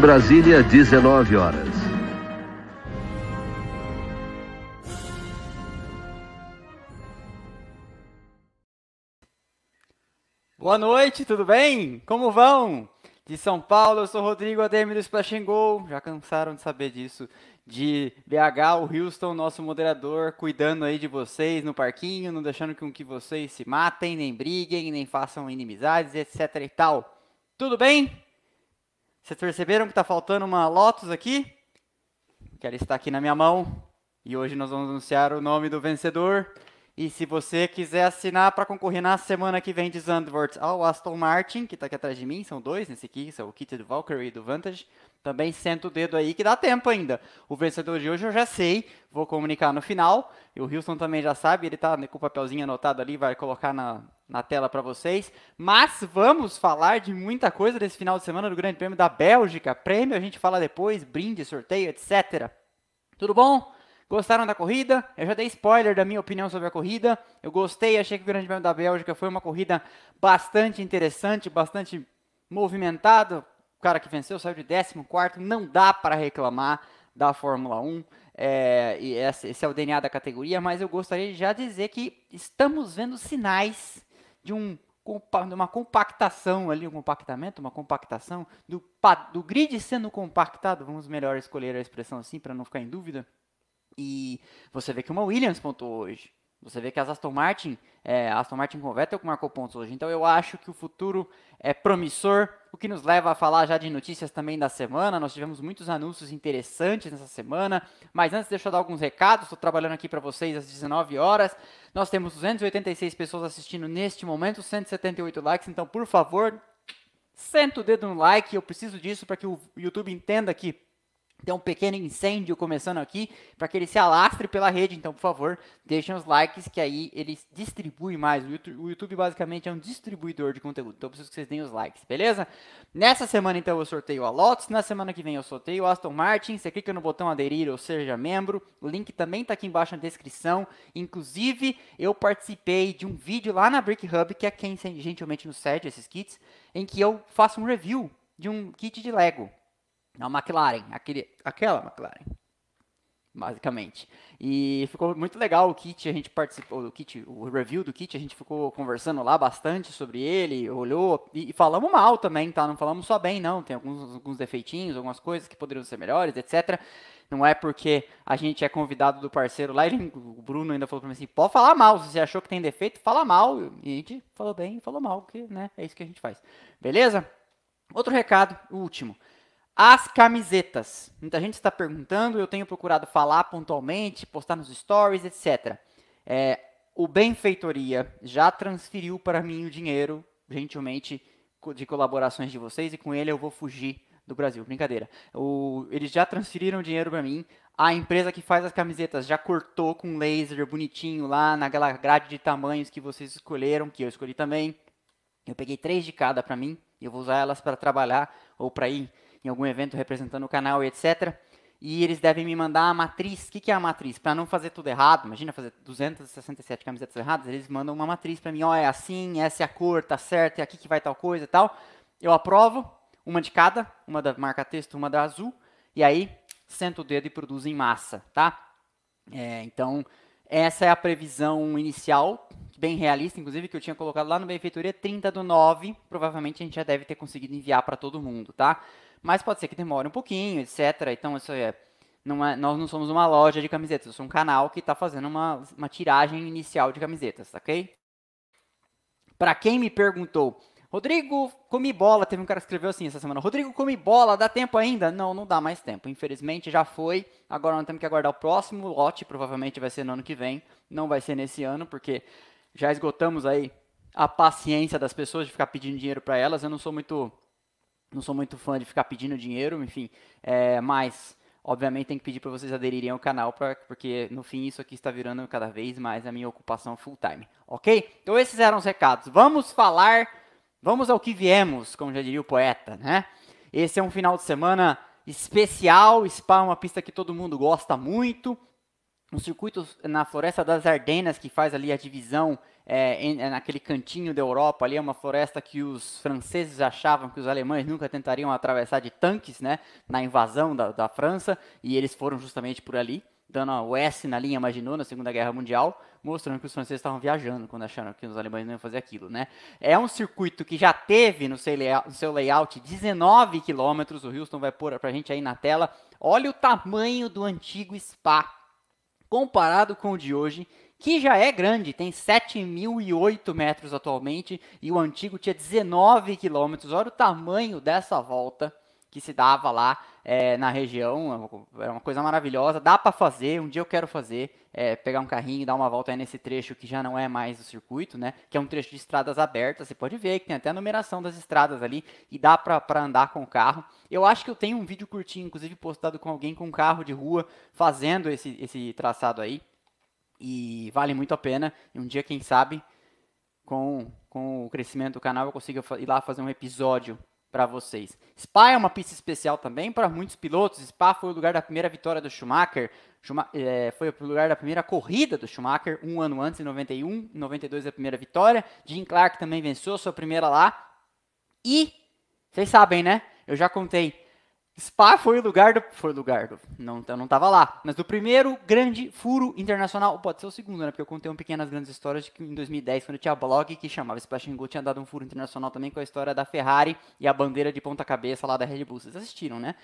Brasília, 19 horas. Boa noite, tudo bem? Como vão? De São Paulo, eu sou Rodrigo Ademir do Splash Go. Já cansaram de saber disso. De BH, o Houston, nosso moderador, cuidando aí de vocês no parquinho, não deixando com que vocês se matem, nem briguem, nem façam inimizades, etc e tal. Tudo bem? Vocês perceberam que está faltando uma Lotus aqui? Que ela está aqui na minha mão. E hoje nós vamos anunciar o nome do vencedor. E se você quiser assinar para concorrer na semana que vem de Zandvoort ao Aston Martin, que está aqui atrás de mim, são dois nesse aqui, são o kit do Valkyrie e do Vantage, também senta o dedo aí que dá tempo ainda. O vencedor de hoje eu já sei, vou comunicar no final. E o Wilson também já sabe, ele está com o papelzinho anotado ali, vai colocar na, na tela para vocês. Mas vamos falar de muita coisa desse final de semana do Grande Prêmio da Bélgica. Prêmio a gente fala depois, brinde, sorteio, etc. Tudo bom? Gostaram da corrida? Eu já dei spoiler da minha opinião sobre a corrida. Eu gostei, achei que o Grande Prêmio da Bélgica foi uma corrida bastante interessante, bastante movimentada. O cara que venceu saiu de 14, não dá para reclamar da Fórmula 1. É, esse é o DNA da categoria, mas eu gostaria de já dizer que estamos vendo sinais de um uma compactação ali, um compactamento, uma compactação do, do grid sendo compactado, vamos melhor escolher a expressão assim para não ficar em dúvida, e você vê que uma Williams pontuou hoje. Você vê que as Aston Martin, é, Aston Martin com Vettel marcou pontos hoje. Então eu acho que o futuro é promissor, o que nos leva a falar já de notícias também da semana. Nós tivemos muitos anúncios interessantes nessa semana, mas antes deixa eu dar alguns recados. Estou trabalhando aqui para vocês às 19 horas. Nós temos 286 pessoas assistindo neste momento, 178 likes. Então, por favor, senta o dedo no like. Eu preciso disso para que o YouTube entenda que tem um pequeno incêndio começando aqui para que ele se alastre pela rede. Então, por favor, deixem os likes que aí ele distribui mais. O YouTube, o YouTube, basicamente é um distribuidor de conteúdo. Então, eu preciso que vocês deem os likes, beleza? Nessa semana, então, eu sorteio a Lotus. Na semana que vem, eu sorteio o Aston Martin. Você clica no botão aderir ou seja membro. O link também está aqui embaixo na descrição. Inclusive, eu participei de um vídeo lá na Brick Hub, que é quem gentilmente nos cede esses kits, em que eu faço um review de um kit de Lego. A McLaren, aquele, aquela McLaren, basicamente. E ficou muito legal o kit, a gente participou do kit, o review do kit, a gente ficou conversando lá bastante sobre ele, olhou e, e falamos mal também, tá? Não falamos só bem, não. Tem alguns, alguns defeitinhos, algumas coisas que poderiam ser melhores, etc. Não é porque a gente é convidado do parceiro lá, ele, o Bruno ainda falou para mim assim, pode falar mal, se você achou que tem defeito, fala mal. E a gente falou bem e falou mal, porque né, é isso que a gente faz. Beleza? Outro recado, o último. As camisetas. Muita gente está perguntando, eu tenho procurado falar pontualmente, postar nos stories, etc. É, o Benfeitoria já transferiu para mim o dinheiro, gentilmente, de colaborações de vocês, e com ele eu vou fugir do Brasil. Brincadeira. O, eles já transferiram dinheiro para mim. A empresa que faz as camisetas já cortou com laser bonitinho lá naquela grade de tamanhos que vocês escolheram, que eu escolhi também. Eu peguei três de cada para mim. E eu vou usar elas para trabalhar ou para ir em algum evento representando o canal e etc. E eles devem me mandar a matriz. O que, que é a matriz? Para não fazer tudo errado, imagina fazer 267 camisetas erradas, eles mandam uma matriz para mim, ó, oh, é assim, essa é a cor, tá certo, é aqui que vai tal coisa e tal. Eu aprovo, uma de cada, uma da marca texto, uma da azul, e aí sento o dedo e produzo em massa, tá? É, então, essa é a previsão inicial, bem realista, inclusive, que eu tinha colocado lá no Benfeitoria, 30 do 9, provavelmente a gente já deve ter conseguido enviar para todo mundo, tá? Mas pode ser que demore um pouquinho, etc. Então, isso é, não é, nós não somos uma loja de camisetas, eu sou um canal que está fazendo uma, uma tiragem inicial de camisetas, ok? Para quem me perguntou, Rodrigo, come bola, teve um cara que escreveu assim essa semana, Rodrigo, come bola, dá tempo ainda? Não, não dá mais tempo, infelizmente já foi, agora nós temos que aguardar o próximo lote, provavelmente vai ser no ano que vem, não vai ser nesse ano, porque já esgotamos aí a paciência das pessoas de ficar pedindo dinheiro para elas, eu não sou muito não sou muito fã de ficar pedindo dinheiro, enfim, é, mas obviamente tem que pedir para vocês aderirem ao canal, pra, porque no fim isso aqui está virando cada vez mais a minha ocupação full time, ok? Então esses eram os recados. Vamos falar, vamos ao que viemos, como já diria o poeta, né? Esse é um final de semana especial, Spa é uma pista que todo mundo gosta muito, um circuito na Floresta das Ardenas que faz ali a divisão é, em, é naquele cantinho da Europa, ali é uma floresta que os franceses achavam que os alemães nunca tentariam atravessar de tanques, né, na invasão da, da França, e eles foram justamente por ali, dando o S na linha Maginot na Segunda Guerra Mundial, mostrando que os franceses estavam viajando quando acharam que os alemães não iam fazer aquilo, né? É um circuito que já teve no seu layout, no seu layout 19 quilômetros, o Houston vai pôr pra gente aí na tela. Olha o tamanho do antigo Spa, comparado com o de hoje, que já é grande, tem 7.008 metros atualmente, e o antigo tinha 19 quilômetros. Olha o tamanho dessa volta que se dava lá é, na região, é uma coisa maravilhosa, dá para fazer, um dia eu quero fazer, é, pegar um carrinho e dar uma volta nesse trecho que já não é mais o circuito, né, que é um trecho de estradas abertas, você pode ver que tem até a numeração das estradas ali, e dá para andar com o carro. Eu acho que eu tenho um vídeo curtinho, inclusive postado com alguém com um carro de rua, fazendo esse, esse traçado aí, e vale muito a pena, e um dia, quem sabe, com, com o crescimento do canal, eu consiga ir lá fazer um episódio para vocês. Spa é uma pista especial também para muitos pilotos. Spa foi o lugar da primeira vitória do Schumacher. Schumacher é, foi o lugar da primeira corrida do Schumacher, um ano antes, em 91. Em 92 a primeira vitória. Jim Clark também venceu sua primeira lá. E, vocês sabem, né? Eu já contei Spa foi o lugar do. Foi o lugar do. Não, eu não estava lá. Mas do primeiro grande furo internacional. Pode ser o segundo, né? Porque eu contei um pequenas grandes histórias de que em 2010, quando eu tinha blog que chamava Splash Go, tinha dado um furo internacional também com a história da Ferrari e a bandeira de ponta-cabeça lá da Red Bull. Vocês assistiram, né?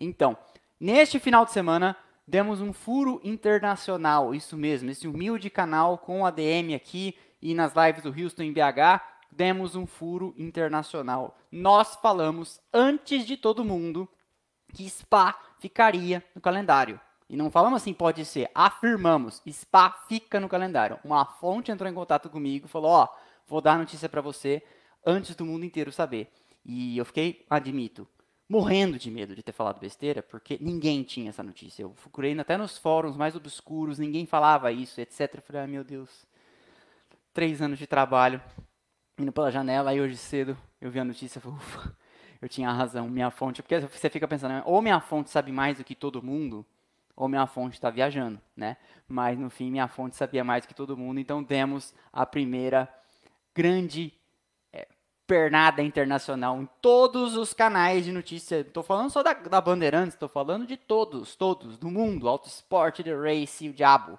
Então, neste final de semana, demos um furo internacional. Isso mesmo, esse humilde canal com ADM aqui e nas lives do Houston em BH. Demos um furo internacional. Nós falamos antes de todo mundo que Spa ficaria no calendário. E não falamos assim, pode ser, afirmamos, Spa fica no calendário. Uma fonte entrou em contato comigo, falou, ó, oh, vou dar notícia para você antes do mundo inteiro saber. E eu fiquei, admito, morrendo de medo de ter falado besteira, porque ninguém tinha essa notícia. Eu procurei até nos fóruns mais obscuros, ninguém falava isso, etc. Eu falei, ah, meu Deus, três anos de trabalho, indo pela janela, aí hoje cedo eu vi a notícia, ufa, eu tinha razão, minha fonte, porque você fica pensando, ou minha fonte sabe mais do que todo mundo, ou minha fonte está viajando, né? Mas no fim, minha fonte sabia mais do que todo mundo, então demos a primeira grande é, pernada internacional em todos os canais de notícia. Estou falando só da, da Bandeirantes, estou falando de todos, todos, do mundo, Auto Esporte, The Race, o diabo.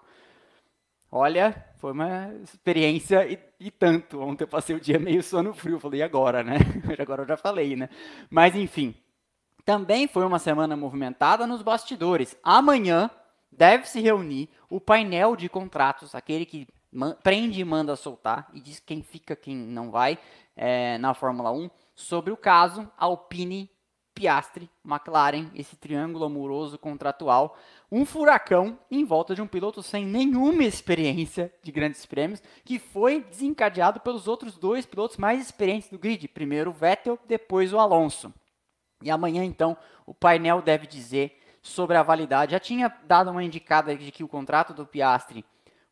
Olha, foi uma experiência e, e, tanto. Ontem eu passei o dia meio sono frio. Falei, agora, né? agora eu já falei, né? Mas enfim. Também foi uma semana movimentada nos bastidores. Amanhã deve se reunir o painel de contratos, aquele que prende e manda soltar e diz quem fica, quem não vai é, na Fórmula 1, sobre o caso Alpine Piastri, McLaren, esse triângulo amoroso contratual, um furacão em volta de um piloto sem nenhuma experiência de grandes prêmios, que foi desencadeado pelos outros dois pilotos mais experientes do grid, primeiro o Vettel, depois o Alonso. E amanhã então o painel deve dizer sobre a validade. Já tinha dado uma indicada de que o contrato do Piastri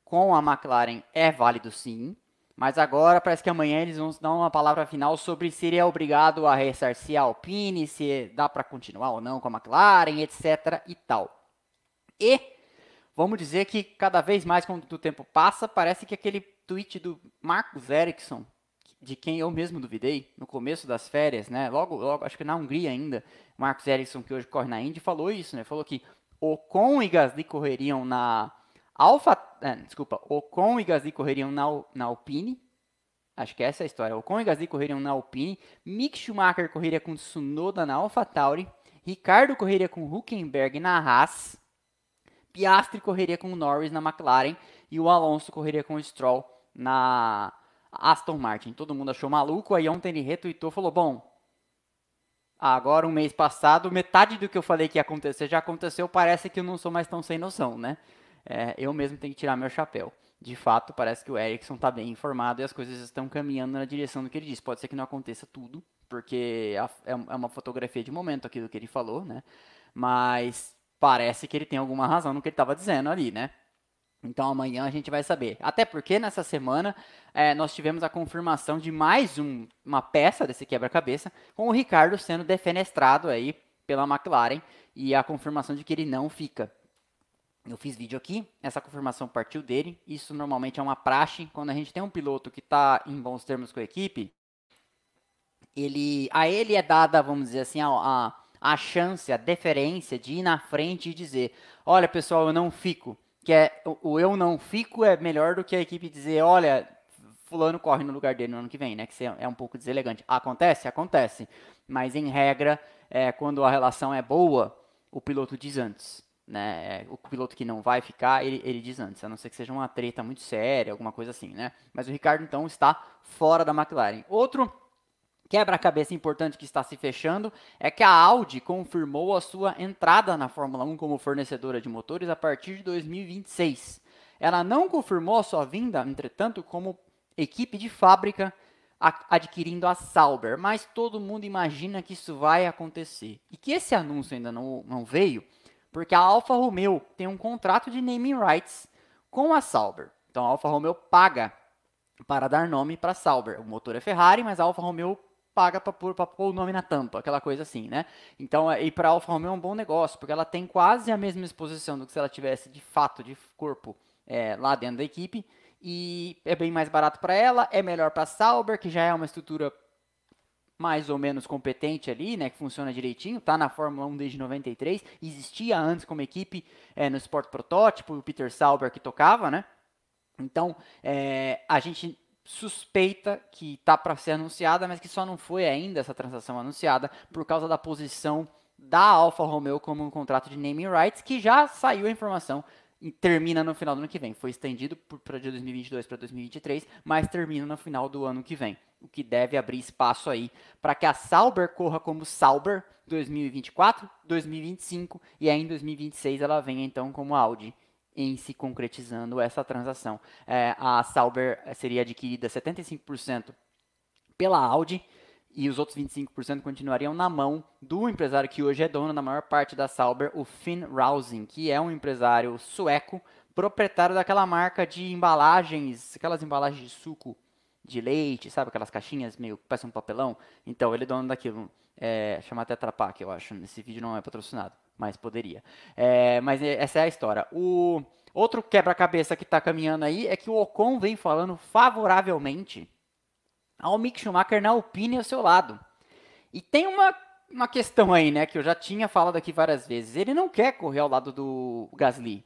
com a McLaren é válido sim, mas agora parece que amanhã eles vão dar uma palavra final sobre se ele é obrigado a ressarcir a Alpine, se dá para continuar ou não com a McLaren, etc. e tal. E vamos dizer que cada vez mais, quando o tempo passa, parece que aquele tweet do Marcos Ericsson, de quem eu mesmo duvidei no começo das férias, né? Logo, logo, acho que na Hungria ainda, Marcos Ericsson, que hoje corre na Indy, falou isso, né? Falou que Ocon e Gasly correriam na Alfa, é, desculpa, Ocon e Gasly correriam na, na Alpine. Acho que essa é a história. Ocon e Gasly correriam na Alpine. Mick Schumacher correria com Tsunoda na AlphaTauri. Ricardo correria com Huckenberg na Haas. Piastri correria com Norris na McLaren. E o Alonso correria com Stroll na Aston Martin. Todo mundo achou maluco. Aí ontem ele retweetou falou: Bom, agora um mês passado, metade do que eu falei que ia acontecer já aconteceu. Parece que eu não sou mais tão sem noção, né? É, eu mesmo tenho que tirar meu chapéu. De fato, parece que o Ericsson está bem informado e as coisas estão caminhando na direção do que ele disse. Pode ser que não aconteça tudo, porque é, é uma fotografia de momento aquilo que ele falou, né? Mas parece que ele tem alguma razão no que ele estava dizendo ali, né? Então amanhã a gente vai saber. Até porque nessa semana é, nós tivemos a confirmação de mais um, uma peça desse quebra-cabeça, com o Ricardo sendo defenestrado aí pela McLaren e a confirmação de que ele não fica. Eu fiz vídeo aqui, essa confirmação partiu dele. Isso normalmente é uma praxe. Quando a gente tem um piloto que está em bons termos com a equipe, ele, a ele é dada, vamos dizer assim, a, a, a chance, a deferência de ir na frente e dizer: olha pessoal, eu não fico. Que é, o, o eu não fico é melhor do que a equipe dizer: olha, fulano corre no lugar dele no ano que vem, né? Que é um pouco deselegante. Acontece? Acontece. Mas em regra, é, quando a relação é boa, o piloto diz antes né? O piloto que não vai ficar, ele, ele diz antes, a não ser que seja uma treta muito séria, alguma coisa assim, né? Mas o Ricardo então está fora da McLaren. Outro quebra-cabeça importante que está se fechando é que a Audi confirmou a sua entrada na Fórmula 1 como fornecedora de motores a partir de 2026. Ela não confirmou a sua vinda, entretanto, como equipe de fábrica adquirindo a Sauber, mas todo mundo imagina que isso vai acontecer. E que esse anúncio ainda não, não veio, porque a Alfa Romeo tem um contrato de naming rights com a Sauber. Então a Alfa Romeo paga para dar nome para a Sauber. O motor é Ferrari, mas a Alfa Romeo paga para pôr, o nome na tampa, aquela coisa assim, né? Então, e para a Alfa Romeo é um bom negócio, porque ela tem quase a mesma exposição do que se ela tivesse de fato de corpo é, lá dentro da equipe, e é bem mais barato para ela, é melhor para a Sauber, que já é uma estrutura mais ou menos competente ali, né, que funciona direitinho, tá na Fórmula 1 desde 93, existia antes como equipe é, no Sport Protótipo, o Peter Sauber que tocava, né? Então, é, a gente suspeita que tá para ser anunciada, mas que só não foi ainda essa transação anunciada por causa da posição da Alfa Romeo como um contrato de naming rights, que já saiu a informação termina no final do ano que vem. Foi estendido para de 2022 para 2023, mas termina no final do ano que vem o que deve abrir espaço aí para que a Sauber corra como Sauber 2024, 2025 e aí em 2026 ela venha então como Audi em se concretizando essa transação. É, a Sauber seria adquirida 75% pela Audi e os outros 25% continuariam na mão do empresário que hoje é dono da maior parte da Sauber, o Finn Rausing, que é um empresário sueco, proprietário daquela marca de embalagens, aquelas embalagens de suco de leite, sabe? Aquelas caixinhas meio que parecem um papelão. Então, ele é dono daquilo. É, chama Tetra Pak, eu acho. Esse vídeo não é patrocinado, mas poderia. É, mas essa é a história. O outro quebra-cabeça que está caminhando aí é que o Ocon vem falando favoravelmente ao Mick Schumacher na Alpine ao seu lado. E tem uma, uma questão aí, né, que eu já tinha falado aqui várias vezes. Ele não quer correr ao lado do Gasly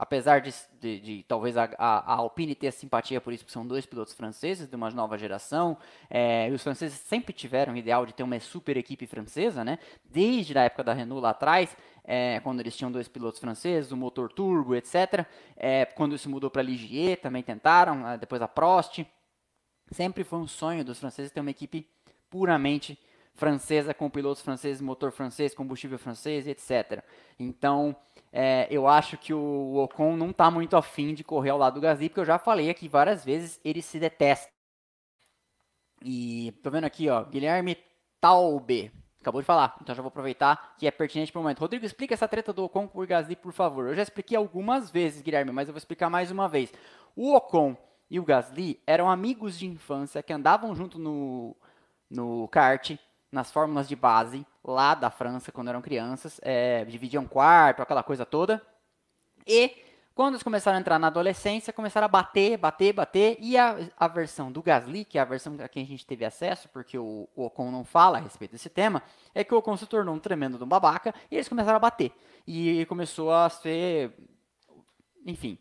apesar de, de, de talvez a, a, Alpine ter simpatia por isso, porque são dois pilotos franceses de uma nova geração, é, e os franceses sempre tiveram o ideal de ter uma super equipe francesa, né? Desde a época da Renault lá atrás, é, quando eles tinham dois pilotos franceses, o motor turbo, etc. É, quando isso mudou para Ligier, também tentaram, é, depois a Prost. Sempre foi um sonho dos franceses ter uma equipe puramente francesa com pilotos franceses, motor francês, combustível francês, etc. Então, é, eu acho que o Ocon não está muito afim de correr ao lado do Gasly, porque eu já falei aqui várias vezes, ele se detesta. E tô vendo aqui, ó, Guilherme Taube. Acabou de falar, então já vou aproveitar que é pertinente para o momento. Rodrigo, explica essa treta do Ocon por Gasly, por favor. Eu já expliquei algumas vezes, Guilherme, mas eu vou explicar mais uma vez. O Ocon e o Gasly eram amigos de infância que andavam junto no, no kart, nas fórmulas de base lá da França quando eram crianças, é, dividiam quarto, aquela coisa toda. E quando eles começaram a entrar na adolescência, começaram a bater, bater, bater. E a, a versão do Gasly, que é a versão a quem a gente teve acesso, porque o, o Ocon não fala a respeito desse tema, é que o Ocon se tornou um tremendo de um babaca e eles começaram a bater. E começou a ser. Enfim.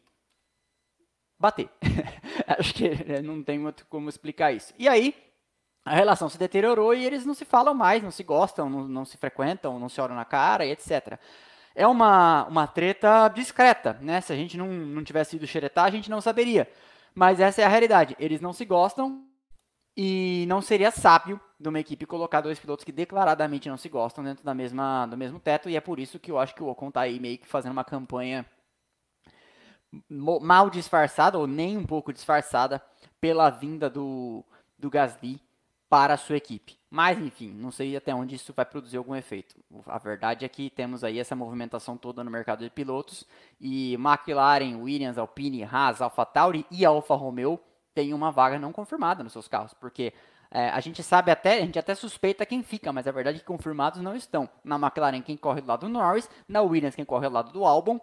Bater. Acho que não tem muito como explicar isso. E aí, a relação se deteriorou e eles não se falam mais, não se gostam, não, não se frequentam, não se olham na cara e etc. É uma, uma treta discreta, né? Se a gente não, não tivesse ido xeretar, a gente não saberia. Mas essa é a realidade. Eles não se gostam e não seria sábio de uma equipe colocar dois pilotos que declaradamente não se gostam dentro da mesma, do mesmo teto. E é por isso que eu acho que o Ocon está aí meio que fazendo uma campanha mal disfarçada, ou nem um pouco disfarçada, pela vinda do, do Gasly para a sua equipe. Mas, enfim, não sei até onde isso vai produzir algum efeito. A verdade é que temos aí essa movimentação toda no mercado de pilotos e McLaren, Williams, Alpine, Haas, AlphaTauri e Alfa Romeo têm uma vaga não confirmada nos seus carros, porque é, a gente sabe até, a gente até suspeita quem fica, mas a verdade é que confirmados não estão. Na McLaren, quem corre do lado do Norris, na Williams, quem corre do lado do Albon,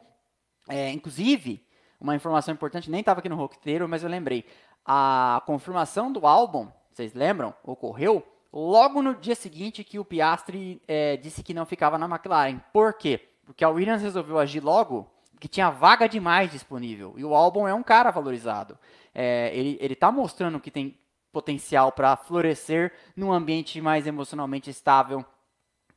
É, inclusive, uma informação importante, nem estava aqui no roteiro, mas eu lembrei. A confirmação do álbum, vocês lembram? Ocorreu logo no dia seguinte que o Piastri é, disse que não ficava na McLaren. Por quê? Porque a Williams resolveu agir logo porque tinha vaga demais disponível. E o álbum é um cara valorizado. É, ele, ele tá mostrando que tem potencial para florescer num ambiente mais emocionalmente estável,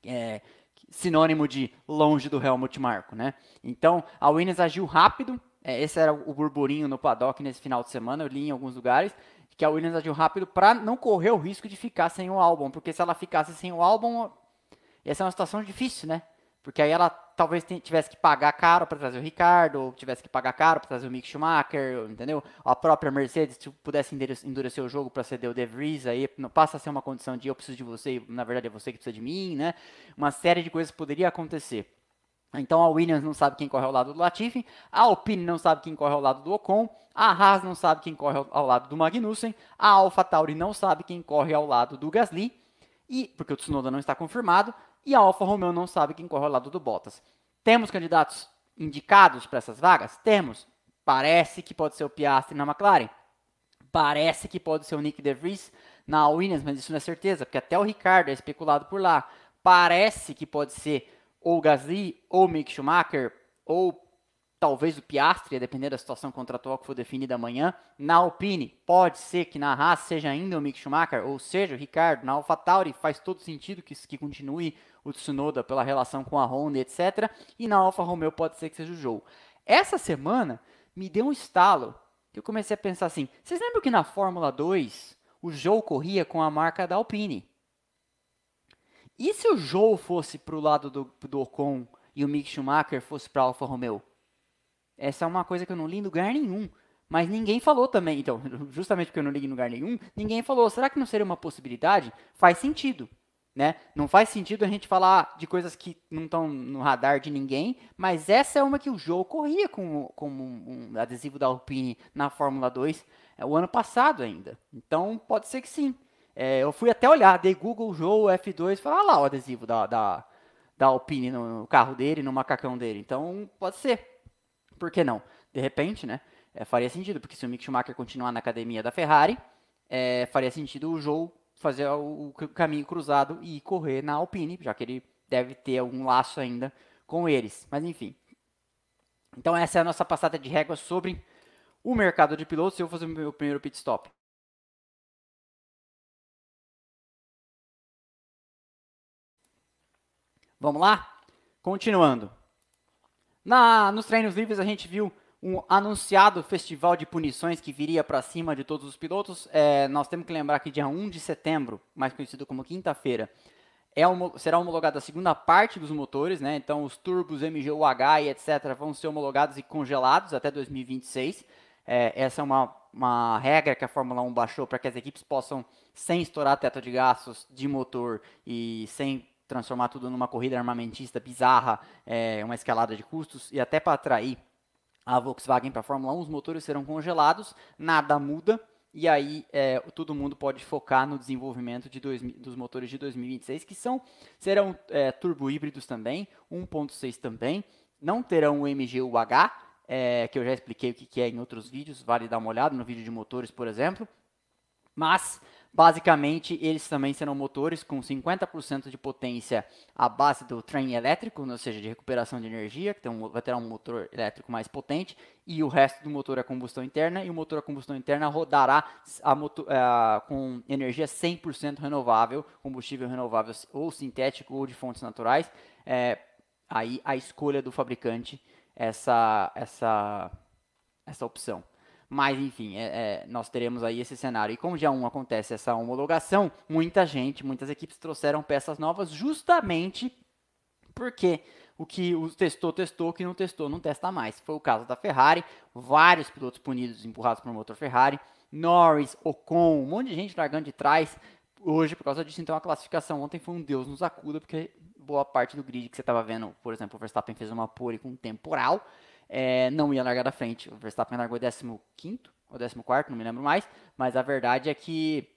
é, sinônimo de longe do Helmut Marko, né? Então, a Williams agiu rápido, é, esse era o burburinho no paddock nesse final de semana, eu li em alguns lugares, que a Williams agiu rápido para não correr o risco de ficar sem o álbum, porque se ela ficasse sem o álbum, ia ser uma situação difícil, né? Porque aí ela talvez tivesse que pagar caro para trazer o Ricardo, ou tivesse que pagar caro para trazer o Mick Schumacher, entendeu? A própria Mercedes, se pudesse endurecer o jogo para ceder o De Vries, aí passa a ser uma condição de eu preciso de você, na verdade é você que precisa de mim, né? Uma série de coisas poderia acontecer. Então a Williams não sabe quem corre ao lado do Latifi, a Alpine não sabe quem corre ao lado do Ocon, a Haas não sabe quem corre ao lado do Magnussen, a AlphaTauri não sabe quem corre ao lado do Gasly, e porque o Tsunoda não está confirmado, e a Alfa Romeo não sabe quem corre ao lado do Bottas. Temos candidatos indicados para essas vagas? Temos. Parece que pode ser o Piastri na McLaren. Parece que pode ser o Nick De Vries na Williams, mas isso não é certeza, porque até o Ricardo é especulado por lá. Parece que pode ser ou Gasly, ou Mick Schumacher, ou talvez o Piastri, a depender da situação contratual que for definida amanhã. Na Alpine, pode ser que na Haas seja ainda o Mick Schumacher, ou seja, o Ricardo. Na AlphaTauri, faz todo sentido que, que continue o Tsunoda pela relação com a Honda, etc. E na Alfa Romeo pode ser que seja o Joe. Essa semana me deu um estalo, que eu comecei a pensar assim, vocês lembram que na Fórmula 2 o Joe corria com a marca da Alpine? E se o Joe fosse para o lado do, do Ocon e o Mick Schumacher fosse para Alfa Romeo? Essa é uma coisa que eu não li em lugar nenhum. Mas ninguém falou também. Então, justamente porque eu não li em lugar nenhum, ninguém falou. Será que não seria uma possibilidade? Faz sentido. Né? Não faz sentido a gente falar de coisas que não estão no radar de ninguém, mas essa é uma que o jogo corria com, com um, um adesivo da Alpine na Fórmula 2 é, o ano passado ainda. Então pode ser que sim. É, eu fui até olhar, dei Google Joe F2 e falei, ah lá o adesivo da, da, da Alpine no carro dele, no macacão dele. Então pode ser. Por que não? De repente, né? É, faria sentido, porque se o Mick Schumacher continuar na academia da Ferrari, é, faria sentido o Joe fazer o, o, caminho cruzado e correr na Alpine, já que ele deve ter algum laço ainda com eles. Mas enfim. Então essa é a nossa passada de régua sobre o mercado de pilotos. Eu vou fazer o meu primeiro pit stop. Vamos lá? Continuando. Na, nos treinos livres a gente viu um anunciado festival de punições que viria para cima de todos os pilotos. É, nós temos que lembrar que dia 1 de setembro, mais conhecido como quinta-feira, é será homologada a segunda parte dos motores, né? Então os turbos, MGUH e etc. vão ser homologados e congelados até 2026. É, essa é uma, uma regra que a Fórmula 1 baixou para que as equipes possam, sem estourar teto de gastos de motor e sem transformar tudo numa corrida armamentista bizarra, é, uma escalada de custos, e até para atrair a Volkswagen para a Fórmula 1, os motores serão congelados, nada muda, e aí é, todo mundo pode focar no desenvolvimento de dois, dos motores de 2026, que são serão é, turbo híbridos também, 1.6 também, não terão o MGUH, é, que eu já expliquei o que, que é em outros vídeos, vale dar uma olhada no vídeo de motores, por exemplo, mas Basicamente, eles também serão motores com 50% de potência à base do trem elétrico, ou seja, de recuperação de energia, que um, vai ter um motor elétrico mais potente, e o resto do motor é combustão interna, e o motor a combustão interna rodará a motor, uh, com energia 100% renovável, combustível renovável ou sintético ou de fontes naturais. É, aí a escolha do fabricante essa, essa, essa opção. Mas, enfim, é, é, nós teremos aí esse cenário. E como dia 1 acontece essa homologação, muita gente, muitas equipes trouxeram peças novas justamente porque o que o testou, testou, o que não testou, não testa mais. Foi o caso da Ferrari, vários pilotos punidos, empurrados por motor Ferrari, Norris, Ocon, um monte de gente largando de trás hoje por causa disso. Então a classificação ontem foi um Deus nos acuda, porque boa parte do grid que você estava vendo, por exemplo, o Verstappen fez uma pole com temporal, é, não ia largar da frente. O Verstappen largou 15 ou 14, não me lembro mais, mas a verdade é que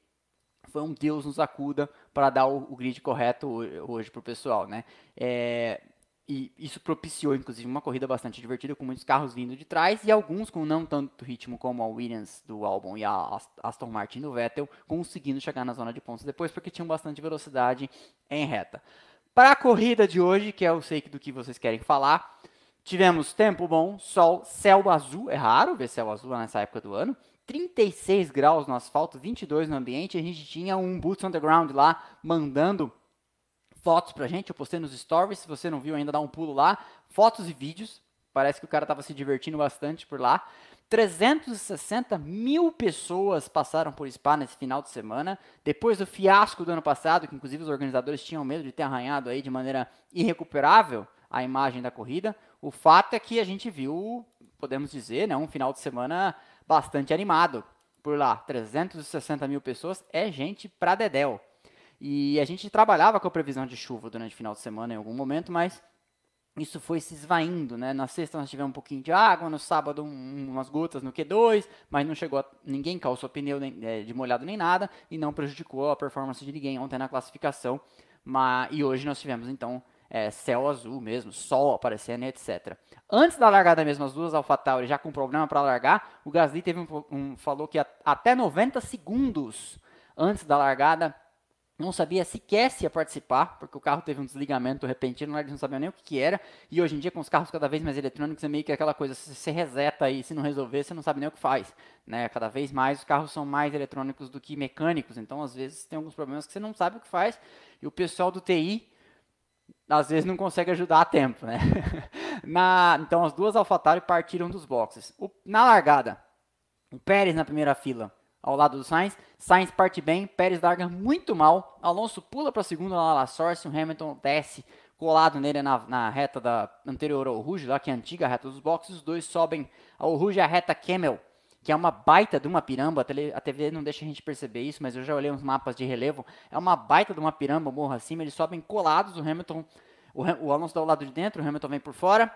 foi um Deus nos acuda para dar o, o, grid correto hoje para o pessoal, né? É, e isso propiciou, inclusive, uma corrida bastante divertida, com muitos carros vindo de trás e alguns com não tanto ritmo como a Williams do Albon e a Aston Martin do Vettel, conseguindo chegar na zona de pontos depois, porque tinham bastante velocidade em reta. Para a corrida de hoje, que é o sei do que vocês querem falar, tivemos tempo bom, sol, céu azul, é raro ver céu azul nessa época do ano, 36 graus no asfalto, 22 no ambiente, a gente tinha um Boots on the Ground lá, mandando fotos pra gente, eu postei nos stories, se você não viu ainda, dá um pulo lá, fotos e vídeos, parece que o cara estava se divertindo bastante por lá. 360 mil pessoas passaram por Spa nesse final de semana, depois do fiasco do ano passado, que inclusive os organizadores tinham medo de ter arranhado aí de maneira irrecuperável a imagem da corrida. O fato é que a gente viu, podemos dizer, né, um final de semana bastante animado por lá. 360 mil pessoas é gente pra dedéu. E a gente trabalhava com a previsão de chuva durante o final de semana em algum momento, mas isso foi se esvaindo, né? Na sexta nós tivemos um pouquinho de água, no sábado um, umas gotas no Q2, mas não chegou a, ninguém calçou pneu nem, é, de molhado nem nada e não prejudicou a performance de ninguém ontem na classificação. Mas, e hoje nós tivemos então é, céu azul mesmo, sol aparecendo e etc. Antes da largada mesmo, as duas AlphaTauri já com problema para largar, o Gasly teve um, um, falou que a, até 90 segundos antes da largada não sabia sequer se ia participar, porque o carro teve um desligamento repentino, eles não sabiam nem o que, que, era, e hoje em dia com os carros cada vez mais eletrônicos é meio que aquela coisa, se você reseta aí, se não resolver, você não sabe nem o que faz, né, cada vez mais os carros são mais eletrônicos do que mecânicos, então às vezes tem alguns problemas que você não sabe o que faz, e o pessoal do TI às vezes não consegue ajudar a tempo, né, na, então as duas AlphaTauri partiram dos boxes, o, na largada, o Pérez na primeira fila, ao lado do Sainz. Sainz parte bem, Pérez larga muito mal. Alonso pula para a segunda lá na Source, o Hamilton desce colado nele na, na, reta da anterior ao Rouge, lá que é a antiga reta dos boxes. Os dois sobem ao Rouge a reta Camel, que é uma baita de uma piramba. A TV não deixa a gente perceber isso, mas eu já olhei uns mapas de relevo. É uma baita de uma piramba, morro acima. Eles sobem colados. O Hamilton, o, o Alonso dá o lado de dentro, o Hamilton vem por fora.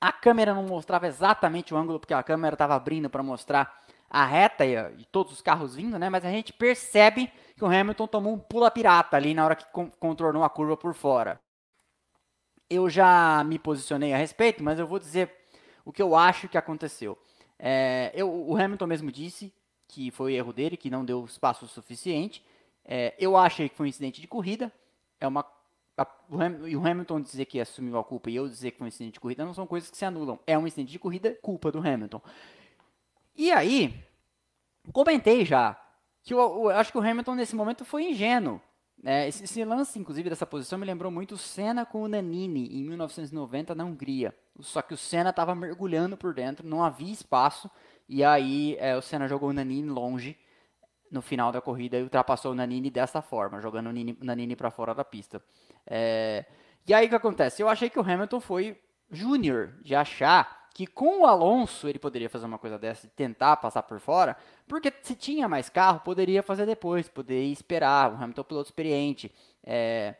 A câmera não mostrava exatamente o ângulo, porque a câmera estava abrindo para mostrar a reta e, e, todos os carros vindo, né? Mas a gente percebe que o Hamilton tomou um pula pirata ali na hora que contornou a curva por fora. Eu já me posicionei a respeito, mas eu vou dizer o que eu acho que aconteceu. É, eu, o Hamilton mesmo disse que foi erro dele, que não deu espaço suficiente. É, eu achei que foi um incidente de corrida. É uma a, o, Ham, o Hamilton dizer que assumiu a culpa e eu dizer que foi um incidente de corrida não são coisas que se anulam. É um incidente de corrida, culpa do Hamilton. E aí, comentei já que eu, eu, acho que o Hamilton nesse momento foi ingênuo. É, esse, esse, lance, inclusive, dessa posição me lembrou muito o Senna com o Nanini em 1990 na Hungria. Só que o Senna estava mergulhando por dentro, não havia espaço, e aí é, o Senna jogou o Nanini longe no final da corrida e ultrapassou o Nanini dessa forma, jogando o Nanini para fora da pista. É, e aí o que acontece? Eu achei que o Hamilton foi júnior de achar que com o Alonso ele poderia fazer uma coisa dessa e tentar passar por fora, porque se tinha mais carro, poderia fazer depois, poderia esperar, o Hamilton piloto experiente, é,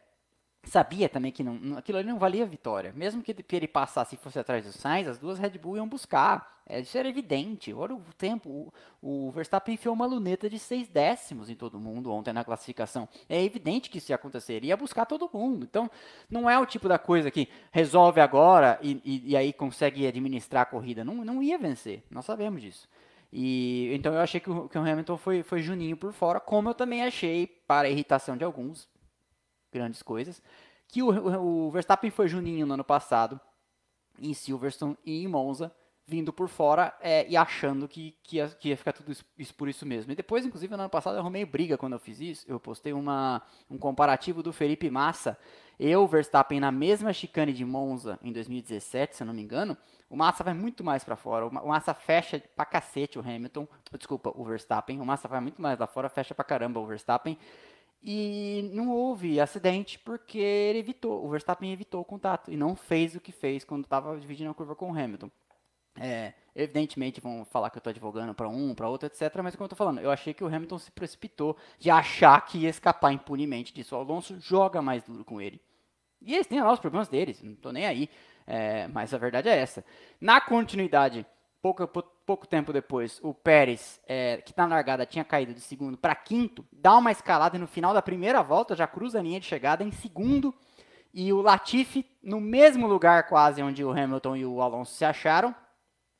sabia também que não, aquilo ali não valia vitória. Mesmo que ele passasse e fosse atrás do Sainz, as duas Red Bull iam buscar. É, isso era evidente. Olha o tempo. O, o, Verstappen enfiou uma luneta de seis décimos em todo mundo ontem na classificação. É evidente que isso ia acontecer. Ia buscar todo mundo. Então, não é o tipo da coisa que resolve agora e, e, e aí consegue administrar a corrida. Não, não ia vencer. Nós sabemos disso. E, então eu achei que o, que o Hamilton foi, foi juninho por fora, como eu também achei, para irritação de alguns, grandes coisas. Que o, o, Verstappen foi juninho no ano passado, em Silverstone e em Monza, vindo por fora é, e achando que, que ia, que, ia, ficar tudo isso, isso, por isso mesmo. E depois, inclusive, no ano passado eu arrumei briga quando eu fiz isso. Eu postei uma, um comparativo do Felipe Massa. Eu, Verstappen, na mesma chicane de Monza em 2017, se eu não me engano, o Massa vai muito mais para fora. O Massa fecha pra cacete o Hamilton. Desculpa, o Verstappen. O Massa vai muito mais lá fora, fecha pra caramba o Verstappen. E não houve acidente porque ele evitou, o Verstappen evitou o contato e não fez o que fez quando estava dividindo a curva com o Hamilton. É, evidentemente vão falar que eu estou advogando para um, para outro, etc. Mas como eu estou falando, eu achei que o Hamilton se precipitou de achar que ia escapar impunemente disso. O Alonso joga mais duro com ele. E eles têm lá os problemas deles, não estou nem aí. É, mas a verdade é essa. Na continuidade, pouco, pouco tempo depois, o Pérez, é, que na largada tinha caído de segundo para quinto, dá uma escalada e no final da primeira volta já cruza a linha de chegada em segundo. E o Latifi, no mesmo lugar quase onde o Hamilton e o Alonso se acharam,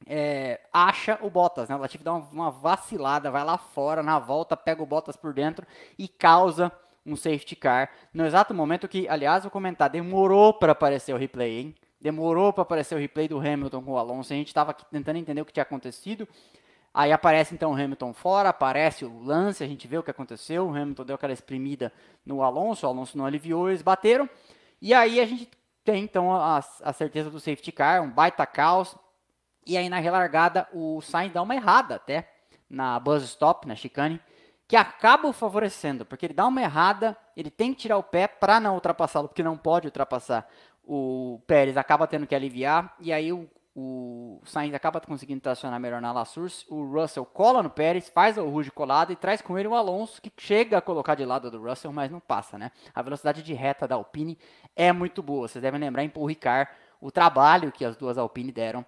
é, acha o Bottas, né? O Latifi dá uma, uma, vacilada, vai lá fora, na volta, pega o Bottas por dentro e causa um safety car. No exato momento que, aliás, vou comentar, demorou para aparecer o replay, hein? Demorou para aparecer o replay do Hamilton com o Alonso. A gente estava tentando entender o que tinha acontecido. Aí aparece então o Hamilton fora, aparece o lance, a gente vê o que aconteceu. O Hamilton deu aquela espremida no Alonso, o Alonso não aliviou, eles bateram. E aí a gente tem então a, a certeza do safety car, um baita caos. E aí na relargada o Sainz dá uma errada até na buzz stop, na chicane, que acaba o favorecendo, porque ele dá uma errada, ele tem que tirar o pé para não ultrapassá-lo, porque não pode ultrapassar. O Pérez acaba tendo que aliviar, e aí o, o Sainz acaba conseguindo tracionar melhor na La Source. O Russell cola no Pérez, faz o Ruge colado e traz com ele o Alonso, que chega a colocar de lado do Russell, mas não passa, né? A velocidade de reta da Alpine é muito boa. Vocês devem lembrar em Paul Ricard o trabalho que as duas Alpine deram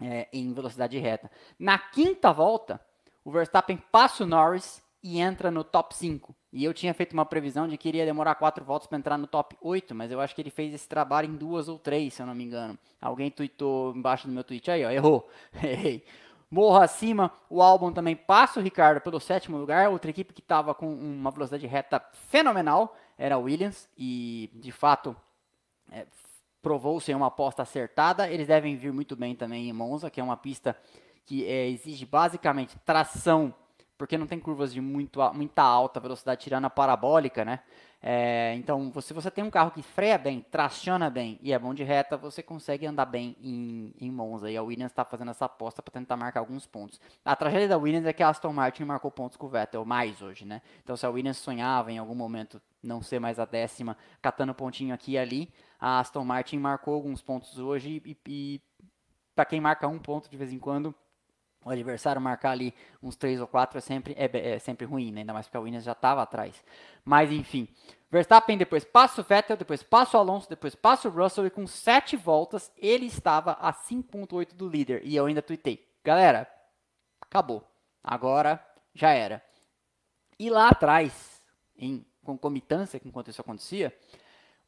é, em velocidade reta. Na quinta volta, o Verstappen passa o Norris e entra no top 5. E eu tinha feito uma previsão de que iria demorar quatro voltas para entrar no top 8, mas eu acho que ele fez esse trabalho em duas ou três, se eu não me engano. Alguém tweetou embaixo do meu tweet aí, ó, errou. Errei. Morro acima, o álbum também passa o Ricardo pelo sétimo lugar. Outra equipe que estava com uma velocidade reta fenomenal era a Williams, e de fato é, provou ser uma aposta acertada. Eles devem vir muito bem também em Monza, que é uma pista que é, exige basicamente tração porque não tem curvas de muito, muita alta velocidade tirando a parabólica, né? É, então, se você tem um carro que freia bem, traciona bem e é bom de reta, você consegue andar bem em, em Monza. E a Williams está fazendo essa aposta para tentar marcar alguns pontos. A tragédia da Williams é que a Aston Martin marcou pontos com o Vettel mais hoje, né? Então, se a Williams sonhava em algum momento não ser mais a décima, catando pontinho aqui e ali, a Aston Martin marcou alguns pontos hoje e, e para quem marca um ponto de vez em quando, o adversário marcar ali uns 3 ou 4 é sempre, é, é sempre ruim, né? ainda mais porque a Williams já estava atrás. Mas enfim, Verstappen depois passa o Vettel, depois passa o Alonso, depois passa o Russell e com 7 voltas ele estava a 5.8 do líder. E eu ainda tuitei, galera, acabou, agora já era. E lá atrás, em concomitância enquanto isso acontecia,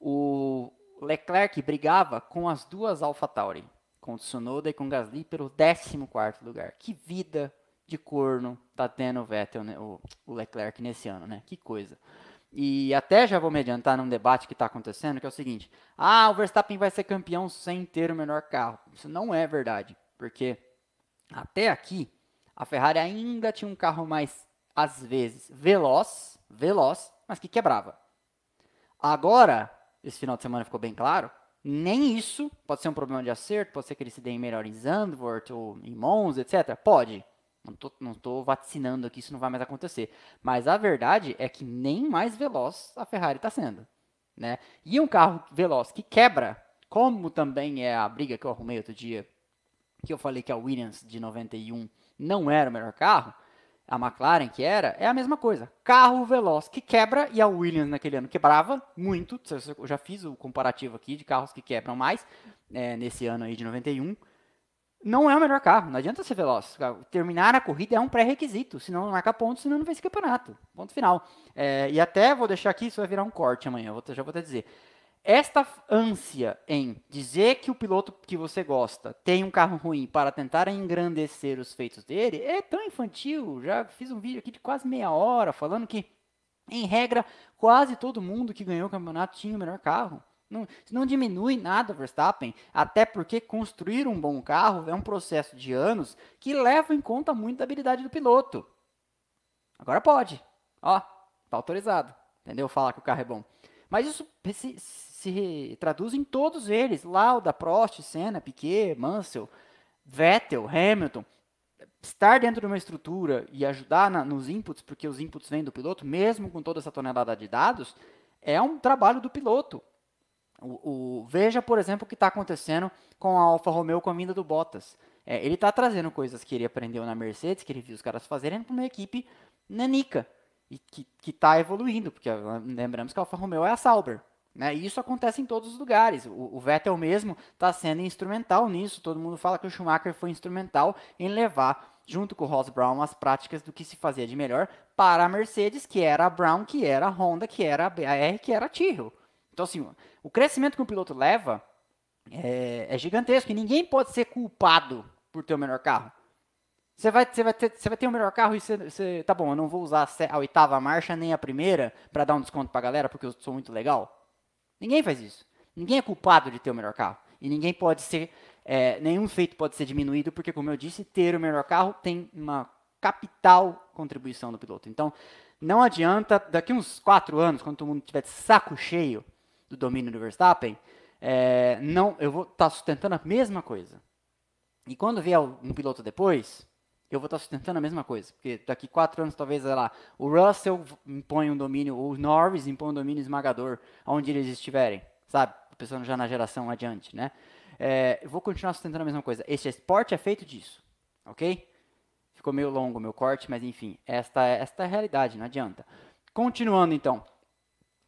o Leclerc brigava com as duas AlphaTauri com Tsunoda e com Gasly pelo 14 lugar. Que vida de corno tá tendo o Vettel, né, o, o, Leclerc nesse ano, né? Que coisa. E até já vou me adiantar num debate que está acontecendo, que é o seguinte: ah, o Verstappen vai ser campeão sem ter o menor carro. Isso não é verdade, porque até aqui a Ferrari ainda tinha um carro mais, às vezes, veloz, veloz, mas que quebrava. Agora, esse final de semana ficou bem claro, nem isso pode ser um problema de acerto, pode ser que ele se dê melhor em Zandvoort ou em Monza, etc. Pode. Não tô vaticinando aqui, isso não vai mais acontecer. Mas a verdade é que nem mais veloz a Ferrari está sendo. Né? E um carro veloz que quebra, como também é a briga que eu arrumei outro dia, que eu falei que a Williams de 91 não era o melhor carro, a McLaren, que era, é a mesma coisa. Carro veloz que quebra, e a Williams naquele ano quebrava muito. Eu já fiz o comparativo aqui de carros que quebram mais, é, nesse ano aí de 91. Não é o melhor carro, não adianta ser veloz. Terminar a corrida é um pré-requisito, senão não marca pontos, senão não ser campeonato. Ponto final. É, e até vou deixar aqui, isso vai virar um corte amanhã, já vou até dizer. Esta ânsia em dizer que o piloto que você gosta tem um carro ruim para tentar engrandecer os feitos dele é tão infantil. Já fiz um vídeo aqui de quase meia hora falando que, em regra, quase todo mundo que ganhou o campeonato tinha o melhor carro. Não, não diminui nada Verstappen, até porque construir um bom carro é um processo de anos que leva em conta muito a habilidade do piloto. Agora pode. Ó, tá autorizado. Entendeu? Falar que o carro é bom. Mas isso se, se traduz em todos eles. Lauda, Prost, Senna, Piquet, Mansell, Vettel, Hamilton. Estar dentro de uma estrutura e ajudar na, nos inputs, porque os inputs vêm do piloto, mesmo com toda essa tonelada de dados, é um trabalho do piloto. O, o, veja, por exemplo, o que está acontecendo com a Alfa Romeo com a vinda do Bottas. É, ele está trazendo coisas que ele aprendeu na Mercedes, que ele viu os caras fazerem para uma equipe nanica e que está evoluindo, porque lembramos que a Alfa Romeo é a Sauber. Né? E isso acontece em todos os lugares. O, o Vettel mesmo está sendo instrumental nisso. Todo mundo fala que o Schumacher foi instrumental em levar, junto com o Ross Brown, as práticas do que se fazia de melhor para a Mercedes, que era a Brown, que era a Honda, que era a BAR, que era a Tyrrell. Então, assim, o crescimento que o piloto leva é, é gigantesco e ninguém pode ser culpado por ter o melhor carro. Você vai, vai ter, vai ter o melhor carro e você, você. Tá bom, eu não vou usar a oitava marcha nem a primeira para dar um desconto pra galera porque eu sou muito legal. Ninguém faz isso. Ninguém é culpado de ter o melhor carro. E ninguém pode ser. É, nenhum feito pode ser diminuído, porque, como eu disse, ter o melhor carro tem uma capital contribuição do piloto. Então, não adianta, daqui uns quatro anos, quando todo mundo tiver de saco cheio do domínio do Verstappen, é, não, eu vou estar tá sustentando a mesma coisa. E quando vier um piloto depois, eu vou estar sustentando a mesma coisa. Porque daqui quatro anos, talvez, sei lá, o Russell impõe um domínio, o Norris impõe um domínio esmagador onde eles estiverem, sabe? Pensando já na geração adiante, né? É, eu vou continuar sustentando a mesma coisa. Este esporte é feito disso, ok? Ficou meio longo o meu corte, mas enfim, esta, esta é a realidade, não adianta. Continuando então.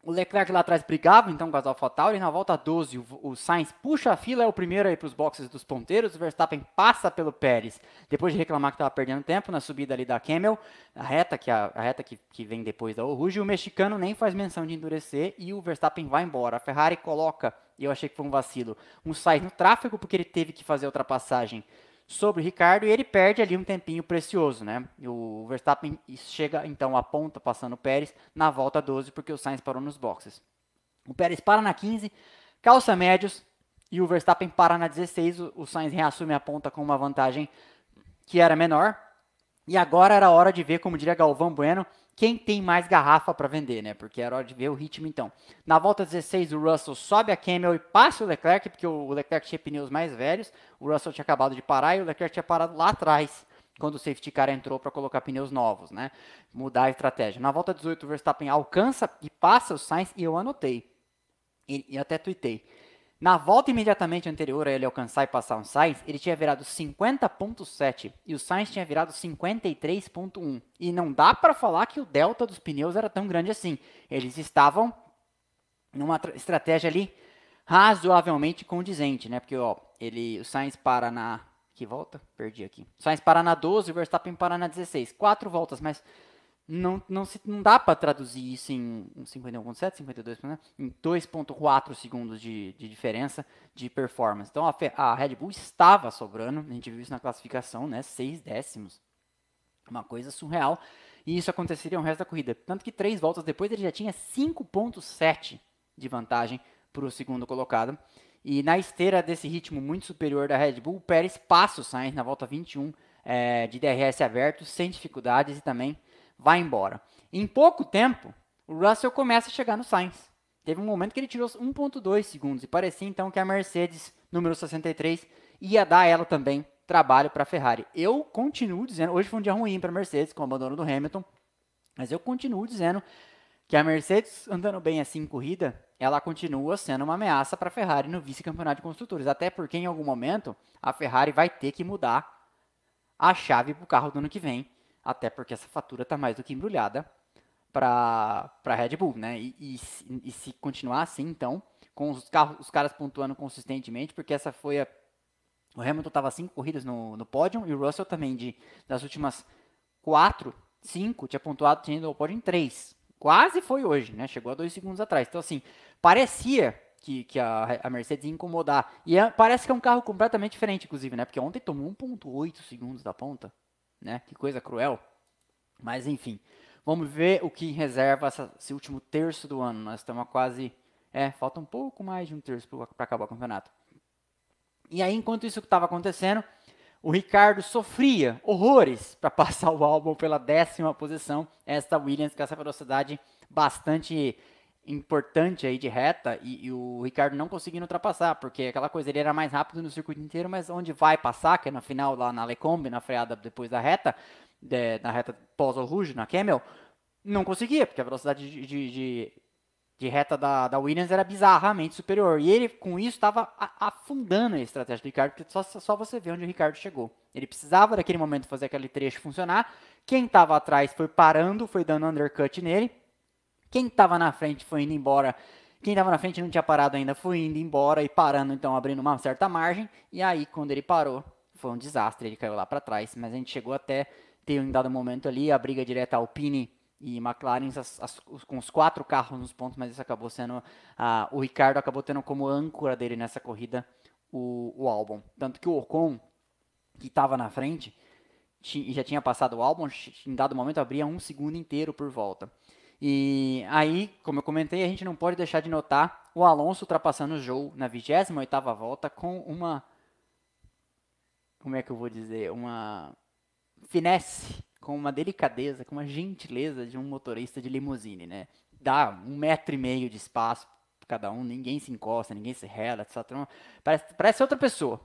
O Leclerc lá atrás brigava, então, com as AlphaTauri. Na volta 12, o, o Sainz puxa a fila, é o primeiro aí para os boxes dos ponteiros. O Verstappen passa pelo Pérez, depois de reclamar que estava perdendo tempo na subida ali da Camel, a reta, que, a, a reta que, que vem depois da Rouge. O mexicano nem faz menção de endurecer e o Verstappen vai embora. A Ferrari coloca, e eu achei que foi um vacilo, um Sainz no tráfego, porque ele teve que fazer a ultrapassagem sobre o Ricardo e ele perde ali um tempinho precioso, né? O Verstappen chega então à ponta passando o Pérez na volta 12 porque o Sainz parou nos boxes. O Pérez para na 15, calça médios e o Verstappen para na 16, o Sainz reassume a ponta com uma vantagem que era menor. E agora era hora de ver, como diria Galvão Bueno, quem tem mais garrafa para vender, né? Porque era hora de ver o ritmo então. Na volta 16, o Russell sobe a Camel e passa o Leclerc, porque o Leclerc tinha pneus mais velhos. O Russell tinha acabado de parar e o Leclerc tinha parado lá atrás, quando o safety car entrou para colocar pneus novos, né? Mudar a estratégia. Na volta 18, o Verstappen alcança e passa o Sainz e eu anotei. E, e até tuitei. Na volta imediatamente anterior a ele alcançar e passar um Sainz, ele tinha virado 50.7 e o Sainz tinha virado 53.1. E não dá para falar que o delta dos pneus era tão grande assim. Eles estavam numa estratégia ali razoavelmente condizente, né? Porque ó, ele o Sainz para na que volta? Perdi aqui. O Sainz para na 12 e o Verstappen para na 16. Quatro voltas, mas não, não, se, não dá para traduzir isso em 51.7, 52, né? em 2.4 segundos de, de, diferença de performance. Então a, a, Red Bull estava sobrando, a gente viu isso na classificação, né? 6 décimos. Uma coisa surreal. E isso aconteceria o resto da corrida. Tanto que três voltas depois ele já tinha 5.7 de vantagem para o segundo colocado. E na esteira desse ritmo muito superior da Red Bull, o Pérez passa o Sainz na volta 21 é, eh, de DRS aberto, sem dificuldades e também vai embora. Em pouco tempo, o Russell começa a chegar no Sainz. Teve um momento que ele tirou 1.2 segundos e parecia então que a Mercedes, número 63, ia dar ela também trabalho para a Ferrari. Eu continuo dizendo, hoje foi um dia ruim para a Mercedes com o abandono do Hamilton, mas eu continuo dizendo que a Mercedes andando bem assim em corrida, ela continua sendo uma ameaça para a Ferrari no vice-campeonato de construtores, até porque em algum momento a Ferrari vai ter que mudar a chave para o carro do ano que vem até porque essa fatura está mais do que embrulhada para a Red Bull, né? E, e, e, se continuar assim, então, com os, carros, os caras pontuando consistentemente, porque essa foi a. O Hamilton estava cinco corridas no, no pódio e o Russell também, de, das últimas quatro, cinco, tinha pontuado, tinha ido ao pódio em três. Quase foi hoje, né? Chegou a dois segundos atrás. Então, assim, parecia que, que a, a, Mercedes ia incomodar. E é, parece que é um carro completamente diferente, inclusive, né? Porque ontem tomou 1,8 segundos da ponta né? Que coisa cruel. Mas enfim, vamos ver o que reserva essa, esse último terço do ano. Nós estamos quase, é, falta um pouco mais de um terço para acabar o campeonato. E aí, enquanto isso estava acontecendo, o Ricardo sofria horrores para passar o álbum pela décima posição. Esta Williams com essa velocidade bastante importante aí de reta e, e, o Ricardo não conseguindo ultrapassar, porque aquela coisa, ele era mais rápido no circuito inteiro, mas onde vai passar, que é no final lá na Lecombe, na freada depois da reta, de, na reta pós o Rouge, na Camel, não conseguia, porque a velocidade de, de, de, de reta da, da, Williams era bizarramente superior. E ele, com isso, estava afundando a estratégia do Ricardo, porque só, só você vê onde o Ricardo chegou. Ele precisava daquele momento fazer aquele trecho funcionar. Quem estava atrás foi parando, foi dando undercut nele, quem estava na frente foi indo embora. Quem estava na frente não tinha parado ainda, foi indo embora e parando, então abrindo uma certa margem. E aí, quando ele parou, foi um desastre. Ele caiu lá para trás. Mas a gente chegou até ter um dado momento ali, a briga direta Alpine e McLaren as, as, com os quatro carros nos pontos, mas isso acabou sendo. O Ricardo acabou tendo como âncora dele nessa corrida o, o Albon. Tanto que o Ocon, que estava na frente, e já tinha passado o Albon, em dado momento abria um segundo inteiro por volta. E aí, como eu comentei, a gente não pode deixar de notar o Alonso ultrapassando o Joe na 28ª volta com uma como é que eu vou dizer, uma finesse, com uma delicadeza, com uma gentileza de um motorista de limusine, né? Dá um metro e meio de espaço cada um, ninguém se encosta, ninguém se rela, etc. Parece, parece outra pessoa.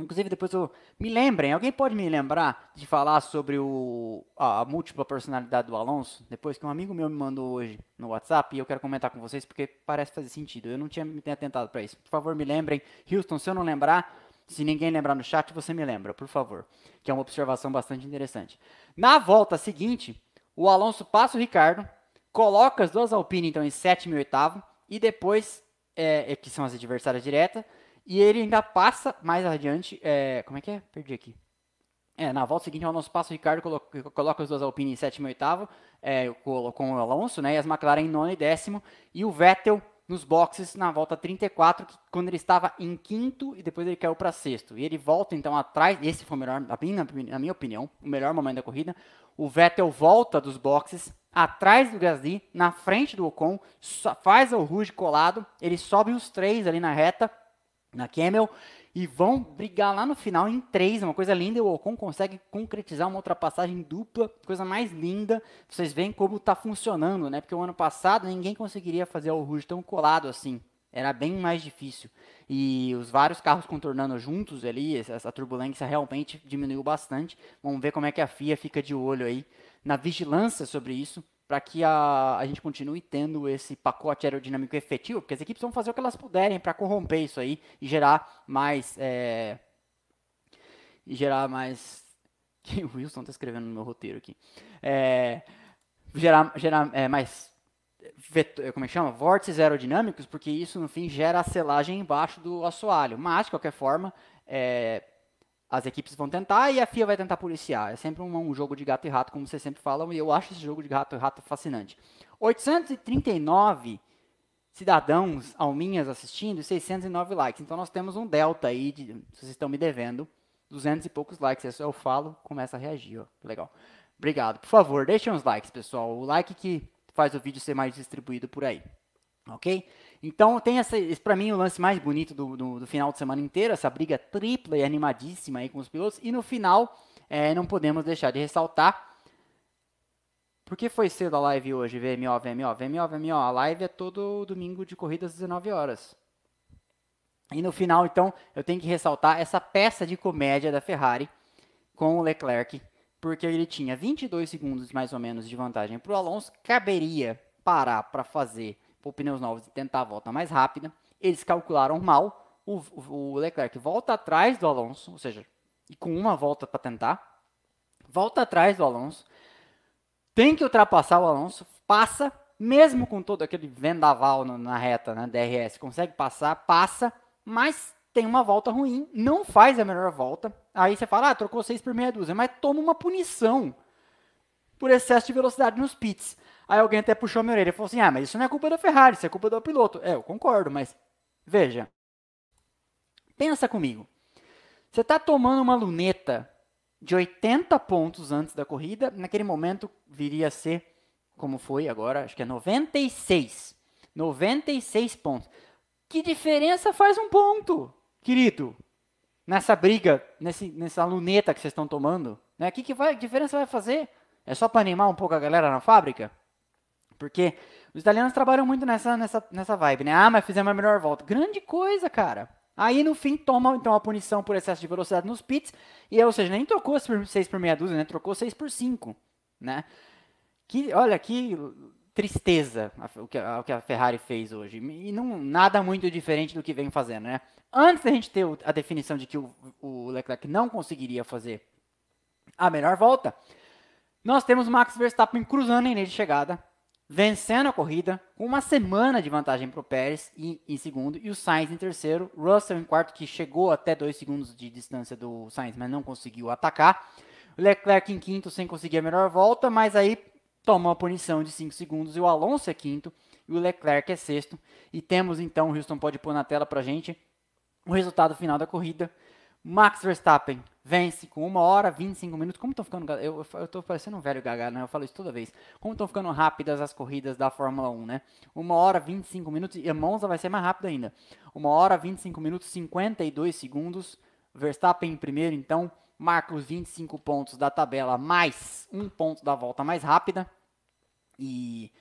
Inclusive, depois eu. Me lembrem, alguém pode me lembrar de falar sobre o, a, a, múltipla personalidade do Alonso? Depois que um amigo meu me mandou hoje no WhatsApp e eu quero comentar com vocês porque parece fazer sentido. Eu não tinha me atentado para isso. Por favor, me lembrem. Houston, se eu não lembrar, se ninguém lembrar no chat, você me lembra, por favor. Que é uma observação bastante interessante. Na volta seguinte, o Alonso passa o Ricardo, coloca as duas Alpine então em sétimo e oitavo, e depois, é, é, que são as adversárias diretas, e ele ainda passa mais adiante. É, como é que é? Perdi aqui. É, na volta seguinte, o Alonso passa o Ricardo, coloca, coloca as duas Alpine em sétimo e oitavo, é, com, o Alonso, né? E as McLaren em nono e décimo, e o Vettel nos boxes na volta 34, quando ele estava em quinto e depois ele caiu para sexto. E ele volta então atrás, esse foi o melhor, na minha opinião, o melhor momento da corrida. O Vettel volta dos boxes atrás do Gasly, na frente do Ocon, faz o Rouge colado, ele sobe os três ali na reta, na Camel, e vão brigar lá no final em três, uma coisa linda. O Ocon consegue concretizar uma ultrapassagem dupla, coisa mais linda. Vocês veem como está funcionando, né? Porque o ano passado ninguém conseguiria fazer o Rouge tão colado assim. Era bem mais difícil. E os vários carros contornando juntos ali, essa turbulência realmente diminuiu bastante. Vamos ver como é que a FIA fica de olho aí na vigilância sobre isso para que a, a gente continue tendo esse pacote aerodinâmico efetivo, porque as equipes vão fazer o que elas puderem para corromper isso aí e gerar mais. É, e gerar mais. O Wilson está escrevendo no meu roteiro aqui. É, gerar gerar é, mais. Vetor, como é que chama? Vórtices aerodinâmicos, porque isso no fim gera a selagem embaixo do assoalho. Mas, de qualquer forma, é, as equipes vão tentar e a FIA vai tentar policiar. É sempre um, um, jogo de gato e rato, como vocês sempre falam, e eu acho esse jogo de gato e rato fascinante. 839 cidadãos alminhas assistindo e 609 likes. Então nós temos um delta aí, de, vocês estão me devendo, 200 e poucos likes. Isso eu falo, começa a reagir, ó. Legal. Obrigado. Por favor, deixem os likes, pessoal. O like que faz o vídeo ser mais distribuído por aí. Ok? Então tem essa, esse para mim o lance mais bonito do, do, do, final de semana inteiro, essa briga tripla e animadíssima aí com os pilotos. E no final, é, não podemos deixar de ressaltar. Por que foi cedo a live hoje, VMO, VMO? VMO, VMO, a live é todo domingo de corrida às 19 horas. E no final, então, eu tenho que ressaltar essa peça de comédia da Ferrari com o Leclerc, porque ele tinha 22 segundos mais ou menos de vantagem para o Alonso, caberia parar para fazer por pneus novos e tentar a volta mais rápida. Eles calcularam mal. O, o, Leclerc volta atrás do Alonso, ou seja, e com uma volta para tentar, volta atrás do Alonso, tem que ultrapassar o Alonso, passa, mesmo com todo aquele vendaval na, reta, na né, DRS, consegue passar, passa, mas tem uma volta ruim, não faz a melhor volta. Aí você fala, ah, trocou 6 por meia dúzia, mas toma uma punição por excesso de velocidade nos pits. Aí alguém até puxou minha orelha e falou assim: ah, mas isso não é culpa da Ferrari, isso é culpa do piloto. É, eu concordo, mas veja. Pensa comigo. Você está tomando uma luneta de 80 pontos antes da corrida, naquele momento viria a ser, como foi agora, acho que é 96. 96 pontos. Que diferença faz um ponto, querido? Nessa briga, nesse, nessa luneta que vocês estão tomando, né? Que, que vai, diferença vai fazer? É só para animar um pouco a galera na fábrica? Porque os italianos trabalham muito nessa, nessa, nessa vibe, né? Ah, mas fizemos a melhor volta. Grande coisa, cara. Aí no fim toma então a punição por excesso de velocidade nos pits, e ou seja, nem trocou 6 por meia dúzia, né? Trocou 6 por 5, né? Que, olha que tristeza o que, a, Ferrari fez hoje. E não nada muito diferente do que vem fazendo, né? Antes da gente ter a definição de que o, o Leclerc não conseguiria fazer a melhor volta, nós temos Max Verstappen cruzando em linha de chegada, vencendo a corrida, com uma semana de vantagem para o Pérez em, em, segundo, e o Sainz em terceiro, Russell em quarto, que chegou até dois segundos de distância do Sainz, mas não conseguiu atacar, Leclerc em quinto, sem conseguir a melhor volta, mas aí toma uma punição de 5 segundos e o Alonso é quinto e o Leclerc é sexto. E temos então, o Houston pode pôr na tela pra gente o resultado final da corrida. Max Verstappen vence com 1 hora 25 minutos. Como estão ficando. Eu, eu tô parecendo um velho gaga, né? Eu falo isso toda vez. Como estão ficando rápidas as corridas da Fórmula 1, né? 1 hora 25 minutos. E a Monza vai ser mais rápida ainda. 1 hora 25 minutos, 52 segundos. Verstappen em primeiro, então. Marca os 25 pontos da tabela, mais um ponto da volta mais rápida. E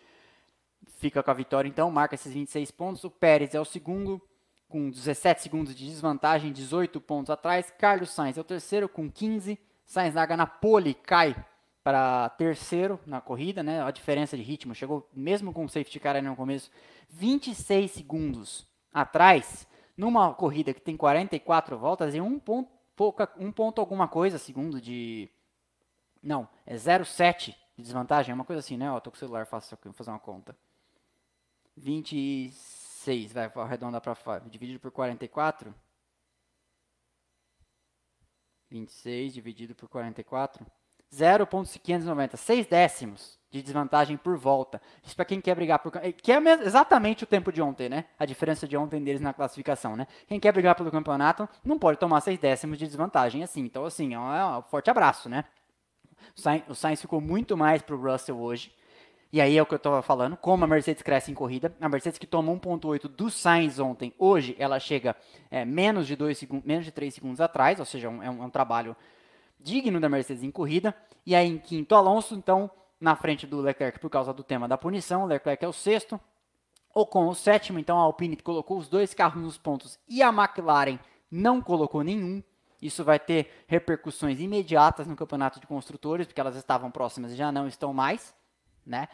fica com a vitória, então. Marca esses 26 pontos. O Pérez é o segundo com 17 segundos de desvantagem, 18 pontos atrás. Carlos Sainz é o terceiro com 15. Sainz larga na pole, cai para terceiro na corrida, né? A diferença de ritmo chegou mesmo com o safety car no começo, 26 segundos atrás, numa corrida que tem 44 voltas e um ponto, pouca, um ponto alguma coisa segundo de não, é 0,7 de desvantagem, é uma coisa assim, né? Ó, tô com o celular, faço fazer uma conta. 26 6, vai arredondar para 5, dividido por 44. 26 dividido por 44. 0.590, 6 décimos de desvantagem por volta. Isso para quem quer brigar por que é exatamente o tempo de ontem, né? A diferença de ontem deles na classificação, né? Quem quer brigar pelo campeonato não pode tomar 6 décimos de desvantagem assim. Então assim, é um forte abraço, né? O Sainz ficou muito mais pro Russell hoje. E aí é o que eu estava falando, como a Mercedes cresce em corrida. A Mercedes que toma 1.8 do Sainz ontem, hoje ela chega é, menos, de dois segundos, menos de 3 segundos atrás, ou seja, um, é, um, é um trabalho digno da Mercedes em corrida. E aí em quinto, Alonso, então, na frente do Leclerc por causa do tema da punição. Leclerc é o sexto. Ocon o sétimo, então a Alpine colocou os dois carros nos pontos e a McLaren não colocou nenhum. Isso vai ter repercussões imediatas no campeonato de construtores, porque elas estavam próximas e já não estão mais né?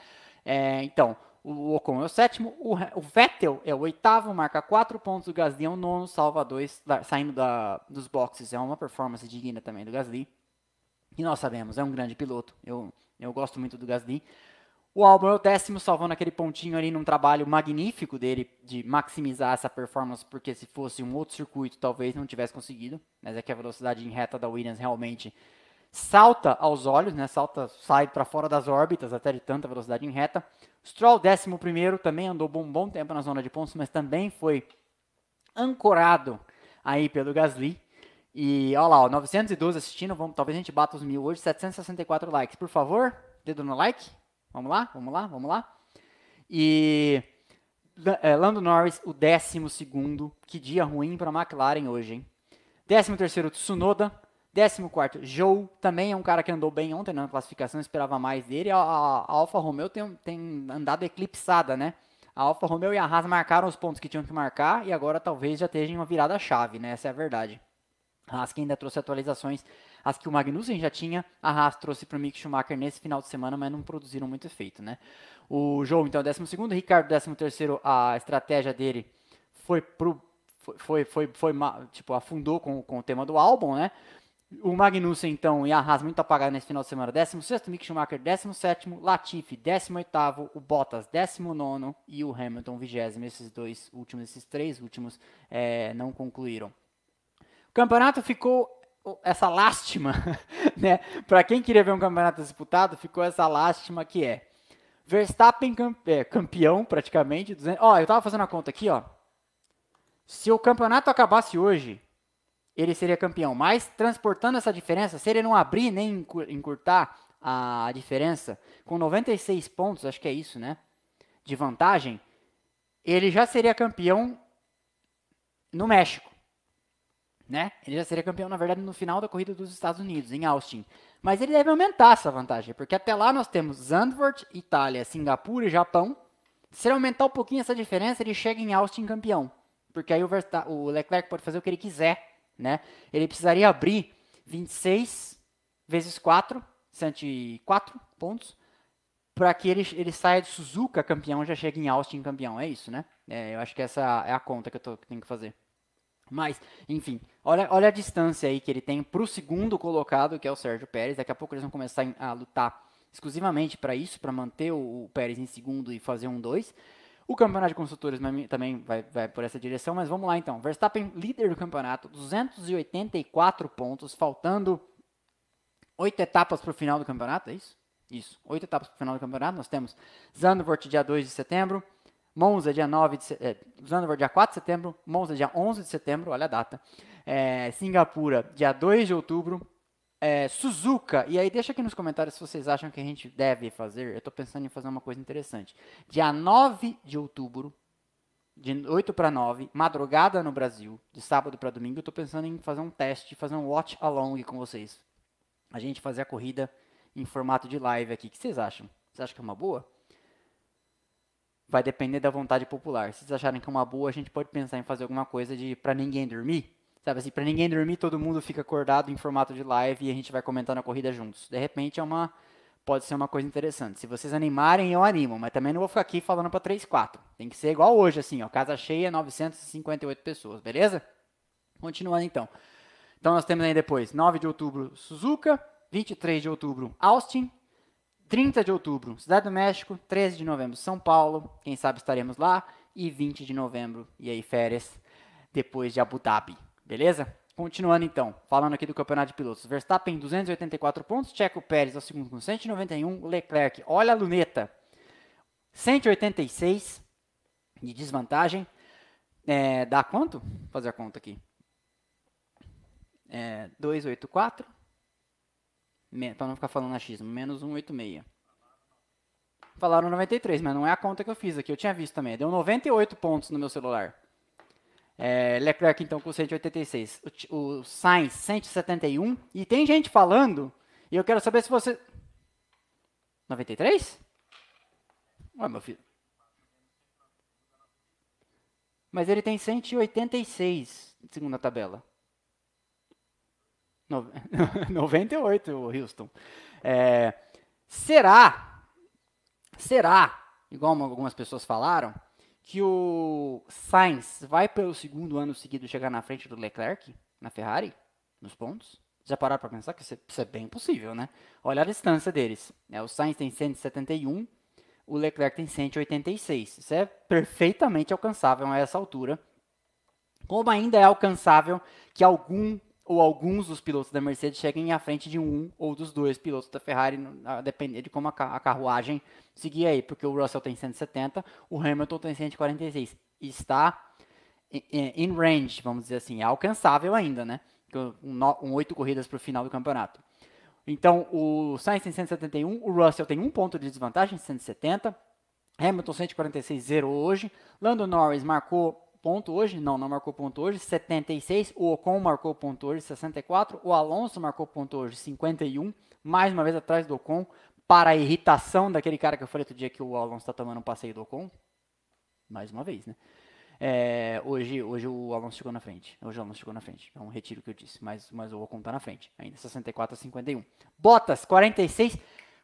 É, então, o Ocon é o sétimo, o, o, Vettel é o oitavo, marca quatro pontos, o Gasly é o nono, salva dois, da, saindo da, dos boxes. É uma performance digna também do Gasly. E nós sabemos, é um grande piloto. Eu, eu gosto muito do Gasly. O Albon é o décimo, salvando aquele pontinho ali num trabalho magnífico dele de maximizar essa performance, porque se fosse um outro circuito, talvez não tivesse conseguido. Mas é que a velocidade em reta da Williams realmente salta aos olhos, né? Salta, sai para fora das órbitas até de tanta velocidade em reta. Stroll, 11 também andou um bom tempo na zona de pontos, mas também foi ancorado aí pelo Gasly. E olha lá, ó, 912 assistindo, vamos, talvez a gente bata os mil hoje, 764 likes. Por favor, dedo no like. Vamos lá, vamos lá, vamos lá. E é, Lando Norris, o 12 que dia ruim para a McLaren hoje, hein? 13 terceiro, Tsunoda, 14, Joe também é um cara que andou bem ontem na classificação, esperava mais dele. A, a, a Alfa Romeo tem, tem andado eclipsada, né? A Alfa Romeo e a Haas marcaram os pontos que tinham que marcar e agora talvez já estejam uma virada chave, né? Essa é a verdade. A Haas que ainda trouxe atualizações, as que o Magnussen já tinha, a Haas trouxe para o Mick Schumacher nesse final de semana, mas não produziram muito efeito, né? O Joe, então, é 12 o Ricardo, 13 terceiro, a estratégia dele foi pro foi, foi, foi, foi, tipo, afundou com, com o tema do álbum, né? O Magnussen, então, e a Haas muito apagado nesse final de semana. 16º, Mick Schumacher, 17º, Latifi, 18º, o Bottas, 19º e o Hamilton, 20 Esses dois últimos, esses três últimos, é, não concluíram. O campeonato ficou essa lástima, né? Para quem queria ver um campeonato disputado, ficou essa lástima que é Verstappen é, campeão, praticamente. Ó, eu tava fazendo a conta aqui, ó. Se o campeonato acabasse hoje, ele seria campeão. Mas transportando essa diferença, se ele não abrir nem encurtar a diferença, com 96 pontos, acho que é isso, né? De vantagem, ele já seria campeão no México. Né? Ele já seria campeão, na verdade, no final da corrida dos Estados Unidos, em Austin. Mas ele deve aumentar essa vantagem, porque até lá nós temos Zandvoort, Itália, Singapura e Japão. Se ele aumentar um pouquinho essa diferença, ele chega em Austin campeão. Porque aí o, o Leclerc pode fazer o que ele quiser né? Ele precisaria abrir 26 vezes 4, 104 pontos, para que ele, ele saia de Suzuka campeão já chegue em Austin campeão. É isso, né? É, eu acho que essa é a conta que eu, tô, que tenho que fazer. Mas, enfim, olha, olha a distância aí que ele tem para o segundo colocado, que é o Sérgio Pérez. Daqui a pouco eles vão começar a lutar exclusivamente para isso, para manter o, o Pérez em segundo e fazer um 2. O campeonato de construtores também vai, vai, por essa direção, mas vamos lá então. Verstappen, líder do campeonato, 284 pontos, faltando oito etapas para o final do campeonato, é isso? Isso, oito etapas para o final do campeonato. Nós temos Zandvoort dia 2 de setembro, Monza dia 9 de é, Zandvoort dia 4 de setembro, Monza dia 11 de setembro, olha a data. É, Singapura dia 2 de outubro, é, Suzuka, e aí deixa aqui nos comentários se vocês acham que a gente deve fazer. Eu estou pensando em fazer uma coisa interessante. Dia 9 de outubro, de 8 para 9, madrugada no Brasil, de sábado para domingo, eu estou pensando em fazer um teste, fazer um watch along com vocês. A gente fazer a corrida em formato de live aqui. O que vocês acham? Vocês acham que é uma boa? Vai depender da vontade popular. Se vocês acharem que é uma boa, a gente pode pensar em fazer alguma coisa de para ninguém dormir. Sabe assim, para ninguém dormir, todo mundo fica acordado em formato de live e a gente vai comentando a corrida juntos. De repente é uma pode ser uma coisa interessante. Se vocês animarem, eu animo, mas também não vou ficar aqui falando para 3, 4. Tem que ser igual hoje, assim, ó, casa cheia, 958 pessoas, beleza? Continuando então. Então nós temos aí depois, 9 de outubro, Suzuka, 23 de outubro, Austin, 30 de outubro, Cidade do México, 13 de novembro, São Paulo, quem sabe estaremos lá, e 20 de novembro, e aí férias, depois de Abu Dhabi, beleza? Continuando então, falando aqui do campeonato de pilotos. Verstappen 284 pontos, Checo Pérez ao segundo com 191, Leclerc, olha a luneta, 186 de desvantagem. É, dá quanto? Vou fazer a conta aqui. É, 284. Para não ficar falando achismo, menos 186. Falaram 93, mas não é a conta que eu fiz aqui. Eu tinha visto também. Deu 98 pontos no meu celular. É, Leclerc, então, com 186. O, o Sainz, 171. E tem gente falando, e eu quero saber se você... 93? Ué, meu filho. Mas ele tem 186, segundo a tabela. No... 98, Houston. É, será, será, igual algumas pessoas falaram, que o Sainz vai pelo segundo ano seguido chegar na frente do Leclerc, na Ferrari, nos pontos? Já pararam para pensar que isso é bem possível, né? Olha a distância deles. É, o Sainz tem 171, o Leclerc tem 186. Isso é perfeitamente alcançável a essa altura. Como ainda é alcançável que algum ou alguns dos pilotos da Mercedes cheguem à frente de um ou dos dois pilotos da Ferrari, a depender de como a, carruagem seguir aí, porque o Russell tem 170, o Hamilton tem 146. Está in range, vamos dizer assim, é alcançável ainda, né? Um, oito corridas para o final do campeonato. Então, o Sainz tem 171, o Russell tem um ponto de desvantagem, 170. Hamilton 146 zerou hoje. Lando Norris marcou ponto hoje, não, não marcou ponto hoje, 76. O Ocon marcou ponto hoje, 64. O Alonso marcou ponto hoje, 51. Mais uma vez atrás do Ocon, para a irritação daquele cara que eu falei outro dia que o Alonso está tomando um passeio do Ocon. Mais uma vez, né? É, hoje, hoje o Alonso chegou na frente. Hoje o Alonso chegou na frente. É um retiro que eu disse, mas, mas o Ocon está na frente. Ainda 64 a 51. Bottas, 46.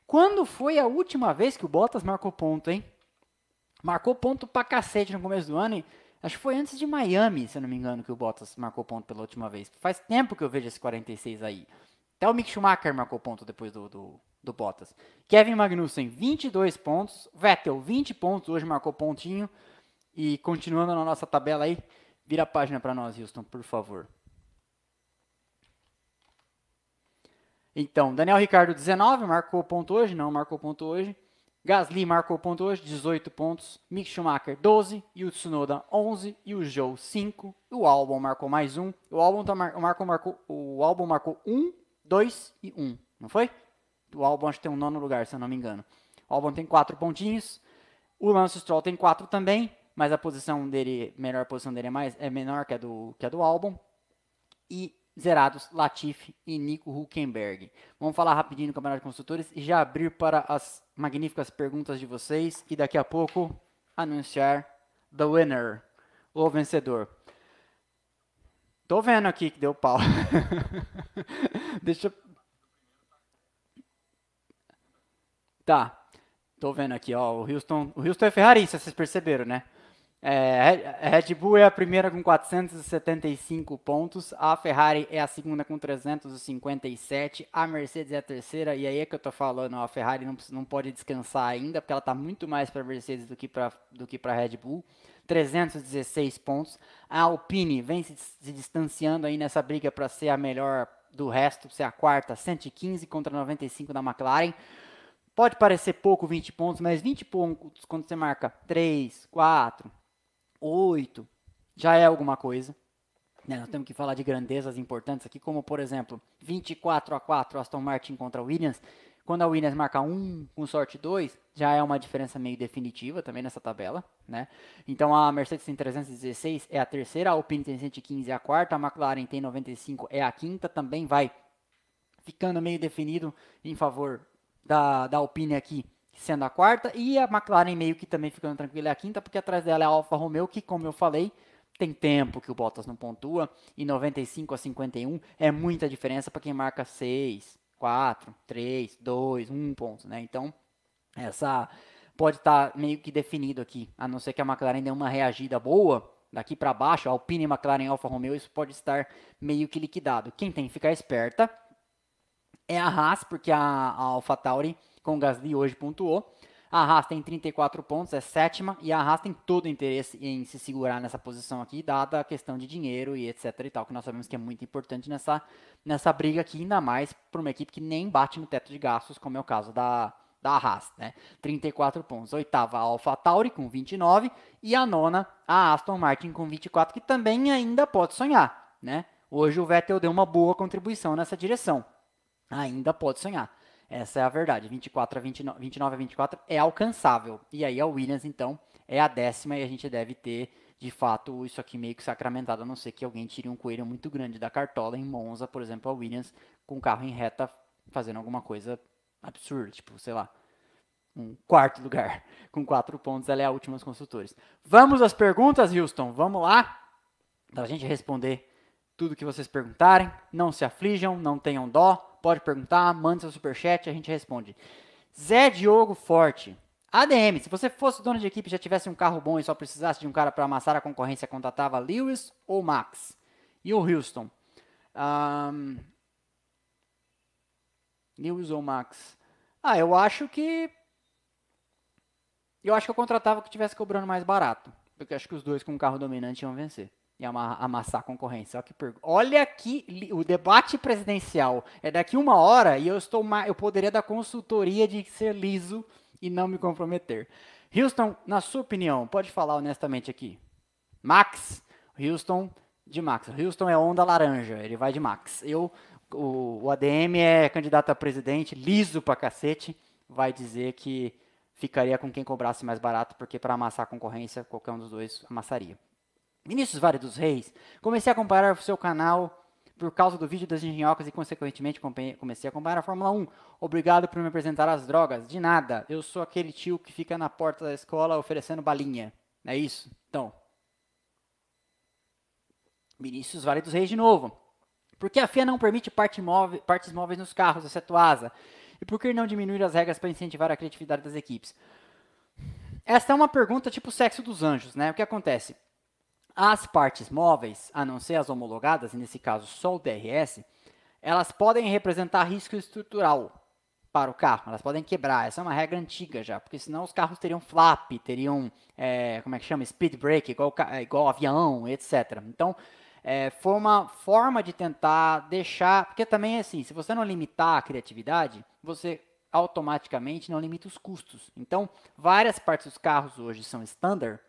Quando foi a última vez que o Bottas marcou ponto, hein? Marcou ponto pra cacete no começo do ano e Acho que foi antes de Miami, se eu não me engano, que o Bottas marcou ponto pela última vez. Faz tempo que eu vejo esse 46 aí. Até o Mick Schumacher marcou ponto depois do, do, do Bottas. Kevin Magnussen, 22 pontos. Vettel, 20 pontos, hoje marcou pontinho. E continuando na nossa tabela aí, vira a página para nós, Houston, por favor. Então, Daniel Ricardo, 19, marcou ponto hoje? Não marcou ponto hoje. Gasly marcou ponto hoje, 18 pontos. Mick Schumacher, 12. E o Tsunoda, 11. E o Joe, 5. O Albon marcou mais um. O Albon, tá mar marcou, marcou, o Albon marcou 1, 2 e 1. Não foi? O Albon acho que tem um nono lugar, se eu não me engano. O Albon tem 4 pontinhos. O Lance Stroll tem 4 também. Mas a posição dele, melhor posição dele é, mais, é menor que a do, que a do Albon. E zerados Latifi e Nico Huckenberg. Vamos falar rapidinho do Campeonato de Construtores e já abrir para as magníficas perguntas de vocês e daqui a pouco anunciar the winner, o vencedor. Tô vendo aqui que deu pau. Deixa eu... Tá. Tô vendo aqui, ó, o Houston, o Houston é ferrarista, vocês perceberam, né? É, a Red Bull é a primeira com 475 pontos, a Ferrari é a segunda com 357, a Mercedes é a terceira, e aí é que eu tô falando, a Ferrari não, não pode descansar ainda, porque ela está muito mais para Mercedes do que para do que para Red Bull, 316 pontos. A Alpine vem se, se distanciando aí nessa briga para ser a melhor do resto, ser a quarta, 115 contra 95 da McLaren. Pode parecer pouco 20 pontos, mas 20 pontos quando você marca 3, 4, 8, já é alguma coisa. Né? Nós temos que falar de grandezas importantes aqui, como por exemplo, 24 a 4 Aston Martin contra Williams. Quando a Williams marca 1 com sorte 2, já é uma diferença meio definitiva também nessa tabela. Né? Então a Mercedes tem 316, é a terceira, a Alpine tem 115, é a quarta, a McLaren tem 95, é a quinta, também vai ficando meio definido em favor da, da Alpine aqui, sendo a quarta, e a McLaren meio que também ficando tranquila é a quinta, porque atrás dela é a Alfa Romeo, que como eu falei, tem tempo que o Bottas não pontua, e 95 a 51 é muita diferença para quem marca 6, 4, 3, 2, 1 ponto, né? Então, essa pode estar tá meio que definido aqui, a não ser que a McLaren dê uma reagida boa, daqui para baixo, Alpine, McLaren Alfa Romeo, isso pode estar meio que liquidado. Quem tem que ficar esperta é a Haas, porque a, a AlphaTauri com o Gasly hoje pontuou. A Haas tem 34 pontos, é sétima, e a Haas tem todo o interesse em se segurar nessa posição aqui, dada a questão de dinheiro e etc e tal, que nós sabemos que é muito importante nessa, nessa briga aqui, ainda mais para uma equipe que nem bate no teto de gastos, como é o caso da, da Haas, né? 34 pontos. Oitava, a AlphaTauri com 29 e a nona, a Aston Martin com 24, que também ainda pode sonhar, né? Hoje o Vettel deu uma boa contribuição nessa direção ainda pode sonhar. Essa é a verdade. 24 a 29, 29 a 24 é alcançável. E aí a Williams, então, é a décima e a gente deve ter, de fato, isso aqui meio que sacramentado, a não ser que alguém tire um coelho muito grande da cartola em Monza, por exemplo, a Williams com o carro em reta fazendo alguma coisa absurda, tipo, sei lá, um quarto lugar com quatro pontos, ela é a última dos construtores. Vamos às perguntas, Houston, vamos lá, para a gente responder tudo que vocês perguntarem. Não se aflijam, não tenham dó pode perguntar, manda seu superchat, a gente responde. Zé Diogo Forte. ADM, se você fosse dono de equipe e já tivesse um carro bom e só precisasse de um cara para amassar a concorrência, contratava Lewis ou Max? E o Houston? Um, Lewis ou Max? Ah, eu acho que. Eu acho que eu contratava que tivesse cobrando mais barato. Porque eu acho que os dois com um carro dominante iam vencer e amassar a concorrência. Olha, que pergunta. Olha aqui, o debate presidencial é daqui uma hora e eu estou eu poderia dar consultoria de ser liso e não me comprometer. Houston, na sua opinião, pode falar honestamente aqui. Max, Houston de Max. Houston é onda laranja, ele vai de Max. Eu, o, o ADM é candidato a presidente, liso pra cacete, vai dizer que ficaria com quem cobrasse mais barato, porque para amassar a concorrência, qualquer um dos dois amassaria. Vinícius Vale dos Reis, comecei a acompanhar o seu canal por causa do vídeo das engenhocas e, consequentemente, comecei a acompanhar a Fórmula 1. Obrigado por me apresentar as drogas. De nada, eu sou aquele tio que fica na porta da escola oferecendo balinha. É isso? Então. Vinícius Vale dos Reis de novo. Por que a FIA não permite parte móvel, partes móveis nos carros, exceto asa? E por que não diminuir as regras para incentivar a criatividade das equipes? Essa é uma pergunta tipo sexo dos anjos, né? O que acontece? As partes móveis, a não ser as homologadas, nesse caso só o DRS, elas podem representar risco estrutural para o carro, elas podem quebrar. Essa é uma regra antiga já, porque senão os carros teriam flap, teriam, é, como é que chama, speed brake, igual, igual avião, etc. Então, é, foi uma forma de tentar deixar, porque também é assim, se você não limitar a criatividade, você automaticamente não limita os custos. Então, várias partes dos carros hoje são standard,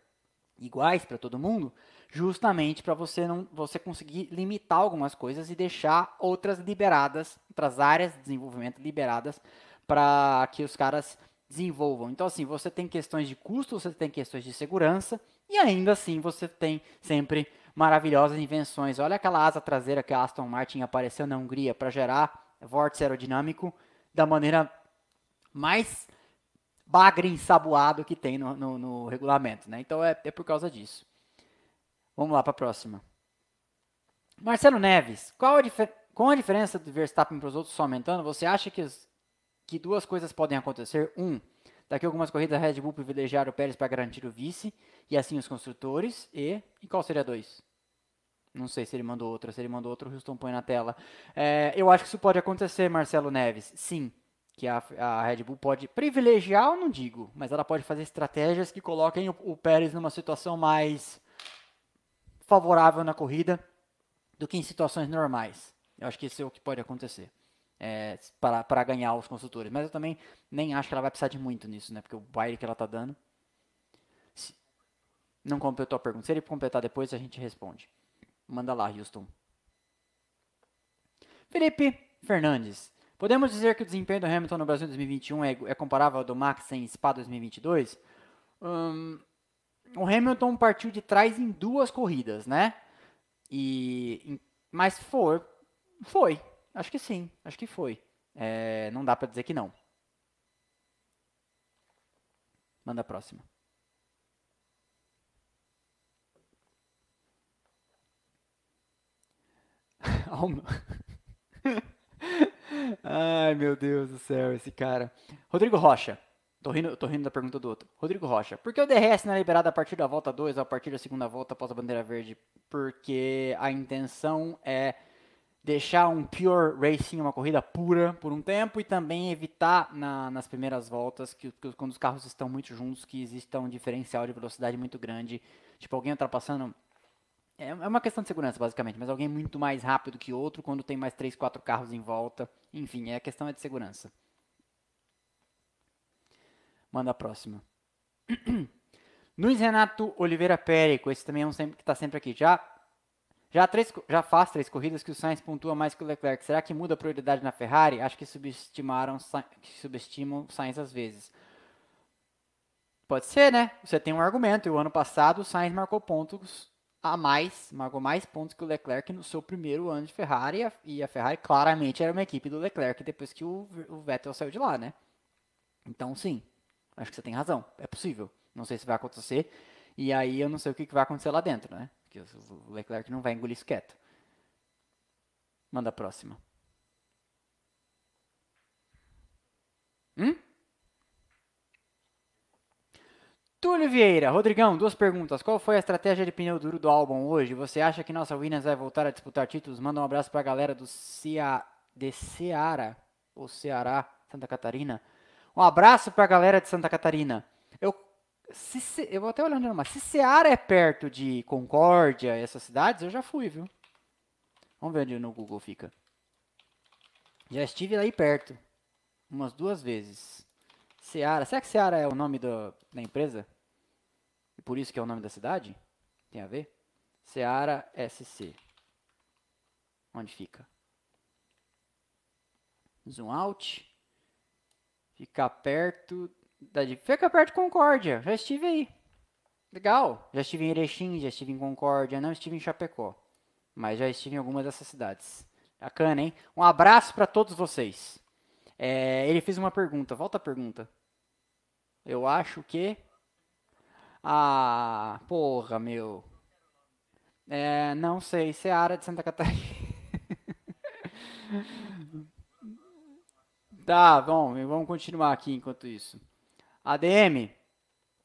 iguais para todo mundo, justamente para você não você conseguir limitar algumas coisas e deixar outras liberadas, outras áreas de desenvolvimento liberadas para que os caras desenvolvam. Então assim, você tem questões de custo, você tem questões de segurança e ainda assim você tem sempre maravilhosas invenções. Olha aquela asa traseira que a Aston Martin apareceu na Hungria para gerar vórtice aerodinâmico da maneira mais bagre ensaboado que tem no, no, no regulamento. Né? Então é, é por causa disso. Vamos lá para a próxima. Marcelo Neves, qual a com a diferença do Verstappen para os outros só aumentando, você acha que, os, que duas coisas podem acontecer? Um, daqui a algumas corridas a Red Bull privilegiar o Pérez para garantir o vice, e assim os construtores, e, e qual seria dois? Não sei se ele mandou outro, se ele mandou outro, o Houston põe na tela. É, eu acho que isso pode acontecer, Marcelo Neves. Sim, que a, a, Red Bull pode privilegiar, eu não digo, mas ela pode fazer estratégias que coloquem o, o Pérez numa situação mais favorável na corrida do que em situações normais. Eu acho que isso é o que pode acontecer. é, para, ganhar os construtores. Mas eu também nem acho que ela vai precisar de muito nisso, né? Porque o baile que ela tá dando. Se não completou a pergunta. Se ele completar depois, a gente responde. Manda lá, Houston. Felipe Fernandes. Podemos dizer que o desempenho do Hamilton no Brasil em 2021 é, é comparável ao do Max em Spa 2022? Hum, o Hamilton partiu de trás em duas corridas, né? E, mas foi, foi. Acho que sim, acho que foi. É, não dá para dizer que não. Manda a próxima. Ai, meu Deus do céu, esse cara. Rodrigo Rocha. Tô rindo, tô rindo da pergunta do outro. Rodrigo Rocha. Por que o DRS não é liberado a partir da volta 2 ou a partir da segunda volta após a bandeira verde? Porque a intenção é deixar um pure racing, uma corrida pura por um tempo e também evitar na, nas primeiras voltas, que, que, quando os carros estão muito juntos, que exista um diferencial de velocidade muito grande. Tipo, alguém ultrapassando. É, é uma questão de segurança, basicamente, mas alguém muito mais rápido que outro quando tem mais 3, 4 carros em volta. Enfim, é a questão é de segurança. Manda a próxima. Luiz Renato Oliveira Périco, esse também é um sempre, que está sempre aqui. Já, já, três, já faz três corridas que o Sainz pontua mais que o Leclerc. Será que muda a prioridade na Ferrari? Acho que subestimaram, que subestimam o Sainz às vezes. Pode ser, né? Você tem um argumento. E o ano passado o Sainz marcou pontos a mais, marcou mais pontos que o Leclerc no seu primeiro ano de Ferrari. E a, e a Ferrari claramente era uma equipe do Leclerc depois que o, o Vettel saiu de lá, né? Então, sim. Acho que você tem razão. É possível. Não sei se vai acontecer. E aí eu não sei o que vai acontecer lá dentro, né? Porque o Leclerc não vai engolir isso quieto. Manda a próxima. Hum? Túlio Vieira, Rodrigão, duas perguntas. Qual foi a estratégia de pneu duro do álbum hoje? Você acha que nossa Williams vai voltar a disputar títulos? Manda um abraço para a galera do Cia... de Ceará, ou Ceará, Santa Catarina. Um abraço para a galera de Santa Catarina. Eu, se, eu vou até olhando no Se Ceará é perto de Concórdia, essas cidades, eu já fui, viu? Vamos ver onde no Google fica. Já estive aí perto. Umas duas vezes. Ceará. Será que Ceará é o nome do, da empresa? E por isso que é o nome da cidade? Tem a ver? Ceará SC. Onde fica? Zoom out. Ficar perto da Fica perto de Concórdia. Já estive aí. Legal. Já estive em Erechim, já estive em Concórdia, não estive em Chapecó. Mas já estive em algumas dessas cidades. Bacana, hein? Um abraço para todos vocês. É, ele fez uma pergunta. Volta a pergunta. Eu acho que. Ah, porra, meu. É, não sei. Seara de Santa Catarina. Tá, bom, vamos continuar aqui enquanto isso. ADM,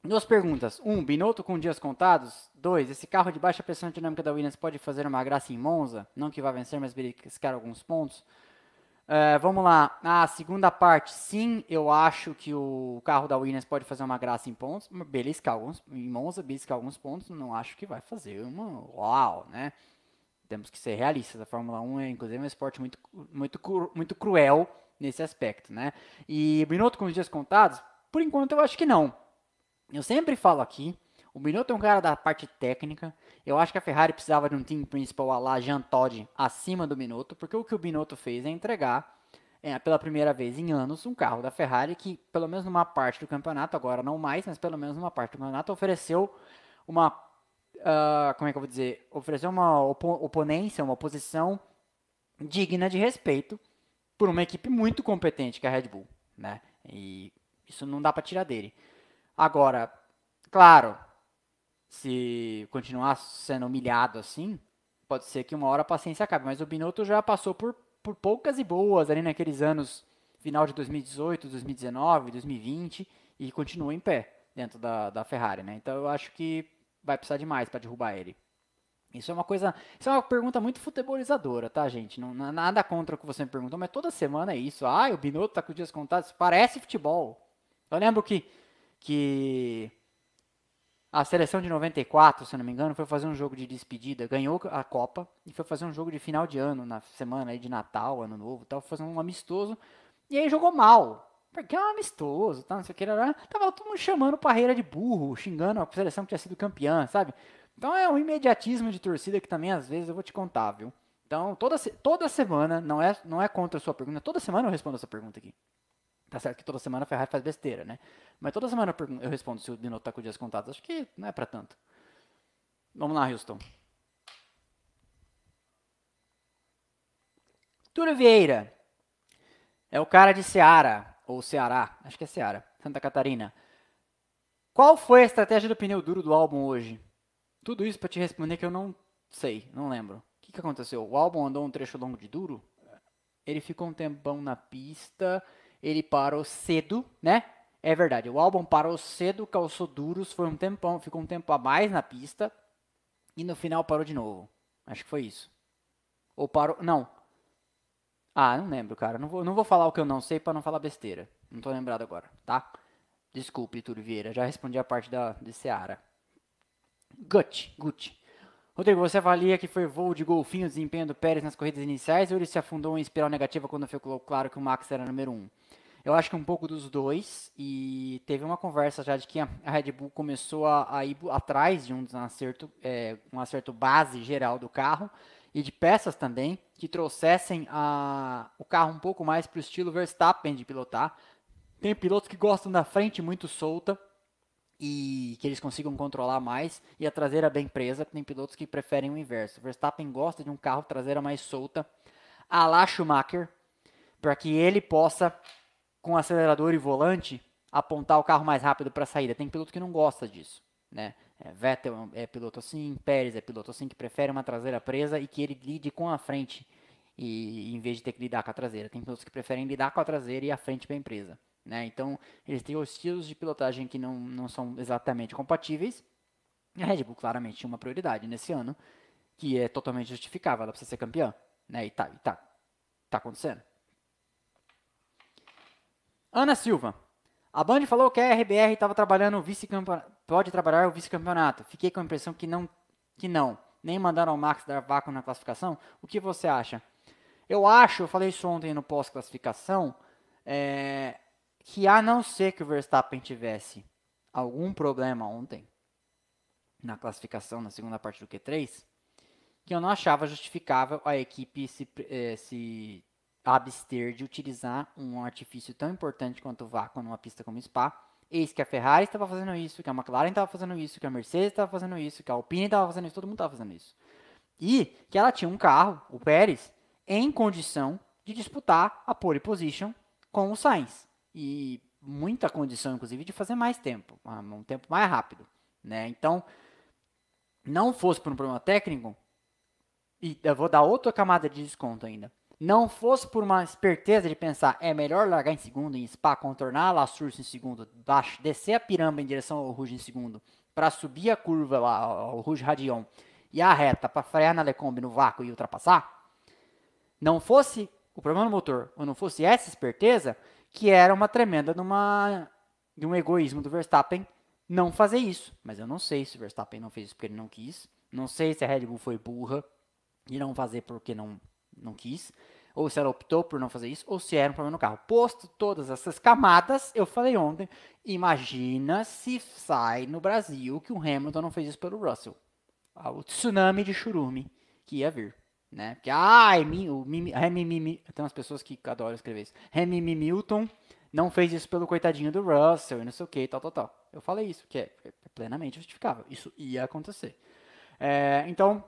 duas perguntas. Um, Binotto com dias contados. Dois, esse carro de baixa pressão dinâmica da Williams pode fazer uma graça em Monza? Não que vá vencer, mas beliscar alguns pontos. Uh, vamos lá, a segunda parte, sim, eu acho que o carro da Williams pode fazer uma graça em pontos, beliscar alguns, em Monza, beliscar alguns pontos, não acho que vai fazer uma uau, né? Temos que ser realistas, a Fórmula 1 é inclusive um esporte muito, muito, muito cruel nesse aspecto, né? E Binotto com os dias contados, por enquanto eu acho que não. Eu sempre falo aqui, o Binotto é um cara da parte técnica. Eu acho que a Ferrari precisava de um time principal a lá Jean Todt acima do Binotto, porque o que o Binotto fez é entregar é, pela primeira vez em anos um carro da Ferrari que, pelo menos numa parte do campeonato, agora não mais, mas pelo menos numa parte do campeonato, ofereceu uma. Uh, como é que eu vou dizer? Ofereceu uma opo oponência, uma posição digna de respeito por uma equipe muito competente que é a Red Bull, né? E isso não dá para tirar dele. Agora, claro, se continuar sendo humilhado assim, pode ser que uma hora a paciência acabe. Mas o Binotto já passou por, por poucas e boas ali naqueles anos, final de 2018, 2019, 2020, e continua em pé dentro da, da Ferrari, né? Então eu acho que vai precisar de mais para derrubar ele. Isso é uma coisa, isso é uma pergunta muito futebolizadora, tá, gente? Não, nada contra o que você me perguntou, mas toda semana é isso. Ah, o Binotto tá com os dias contados. Parece futebol. Eu lembro que, que a seleção de 94, se eu não me engano, foi fazer um jogo de despedida, ganhou a Copa e foi fazer um jogo de final de ano, na semana aí de Natal, Ano Novo, tal, fazer um amistoso. E aí jogou mal. Porque é um amistoso, tá, não sei o que, era, tava todo mundo chamando o Parreira de burro, xingando a seleção que tinha sido campeã, sabe? Então é um imediatismo de torcida que também às vezes eu vou te contar, viu? Então, toda, toda semana, não é, não é contra a sua pergunta, toda semana eu respondo essa pergunta aqui. Tá certo que toda semana a Ferrari faz besteira, né? Mas toda semana eu respondo se o Binotto tá com dias contados. Acho que não é para tanto. Vamos lá, Houston. Túlio Vieira. É o cara de Ceará. Ou Ceará. Acho que é Ceará. Santa Catarina. Qual foi a estratégia do pneu duro do álbum hoje? Tudo isso para te responder que eu não sei, não lembro. O que, que aconteceu? O álbum andou um trecho longo de duro? Ele ficou um tempão na pista ele parou cedo, né? É verdade, o álbum parou cedo, calçou duros, foi um tempão, ficou um tempo a mais na pista e no final parou de novo. Acho que foi isso. Ou parou, não. Ah, não lembro, cara. Não vou, não vou falar o que eu não sei para não falar besteira. Não tô lembrado agora, tá? Desculpe, Túlio Vieira, já respondi a parte da de Seara. Gucci, Gucci. Rodrigo, você avalia que foi voo de golfinho o desempenho do Pérez nas corridas iniciais ou ele se afundou em espiral negativa quando ficou claro que o Max era número 1? Um? Eu acho que um pouco dos dois. E teve uma conversa já de que a Red Bull começou a, a ir atrás de um acerto, é, um acerto base geral do carro e de peças também que trouxessem a, o carro um pouco mais para o estilo Verstappen de pilotar. Tem pilotos que gostam da frente muito solta e que eles consigam controlar mais e a traseira bem presa. Tem pilotos que preferem o inverso. Verstappen gosta de um carro traseira mais solta, a la Schumacher, para que ele possa com acelerador e volante, apontar o carro mais rápido para a saída. Tem piloto que não gosta disso, né? É, Vettel é piloto assim, Pérez é piloto assim, que prefere uma traseira presa e que ele lide com a frente, e, em vez de ter que lidar com a traseira. Tem pilotos que preferem lidar com a traseira e a frente bem presa. Né? Então, eles têm estilos de pilotagem que não, não são exatamente compatíveis. A Red Bull claramente tinha uma prioridade nesse ano, que é totalmente justificável, ela precisa ser campeã. Né? E tá, e tá, tá acontecendo. Ana Silva. A Band falou que a RBR estava trabalhando o vice-campeonato. Pode trabalhar o vice-campeonato. Fiquei com a impressão que não, que não. Nem mandaram o Max dar vácuo na classificação. O que você acha? Eu acho, eu falei isso ontem no pós-classificação, é, que a não ser que o Verstappen tivesse algum problema ontem na classificação, na segunda parte do Q3, que eu não achava justificável a equipe se, eh, se abster de utilizar um artifício tão importante quanto o vácuo numa pista como Spa. Eis que a Ferrari estava fazendo isso, que a McLaren estava fazendo isso, que a Mercedes estava fazendo isso, que a Alpine estava fazendo isso, todo mundo estava fazendo isso. E que ela tinha um carro, o Pérez, em condição de disputar a pole position com o Sainz. E muita condição, inclusive, de fazer mais tempo, um tempo mais rápido. Né? Então, não fosse por um problema técnico, e eu vou dar outra camada de desconto ainda não fosse por uma esperteza de pensar é melhor largar em segundo em Spa, contornar a La Source em segundo, descer a piramba em direção ao Rouge em segundo, para subir a curva lá, ao Rouge Radion, e a reta para frear na Lecombe no vácuo e ultrapassar, não fosse o problema no motor, ou não fosse essa esperteza, que era uma tremenda de, de um egoísmo do Verstappen não fazer isso. Mas eu não sei se o Verstappen não fez isso porque ele não quis, não sei se a Red Bull foi burra e não fazer porque não não quis, ou se ela optou por não fazer isso, ou se era um problema no carro. Posto todas essas camadas, eu falei ontem, imagina se sai no Brasil que o Hamilton não fez isso pelo Russell. Ah, o tsunami de churume que ia vir. Né? Porque, ai, o Mimi, Mimi, tem umas pessoas que adoram escrever isso. Remy Milton não fez isso pelo coitadinho do Russell e não sei o que, tal, tal, tal. Eu falei isso, que é, é plenamente justificável. Isso ia acontecer. É, então,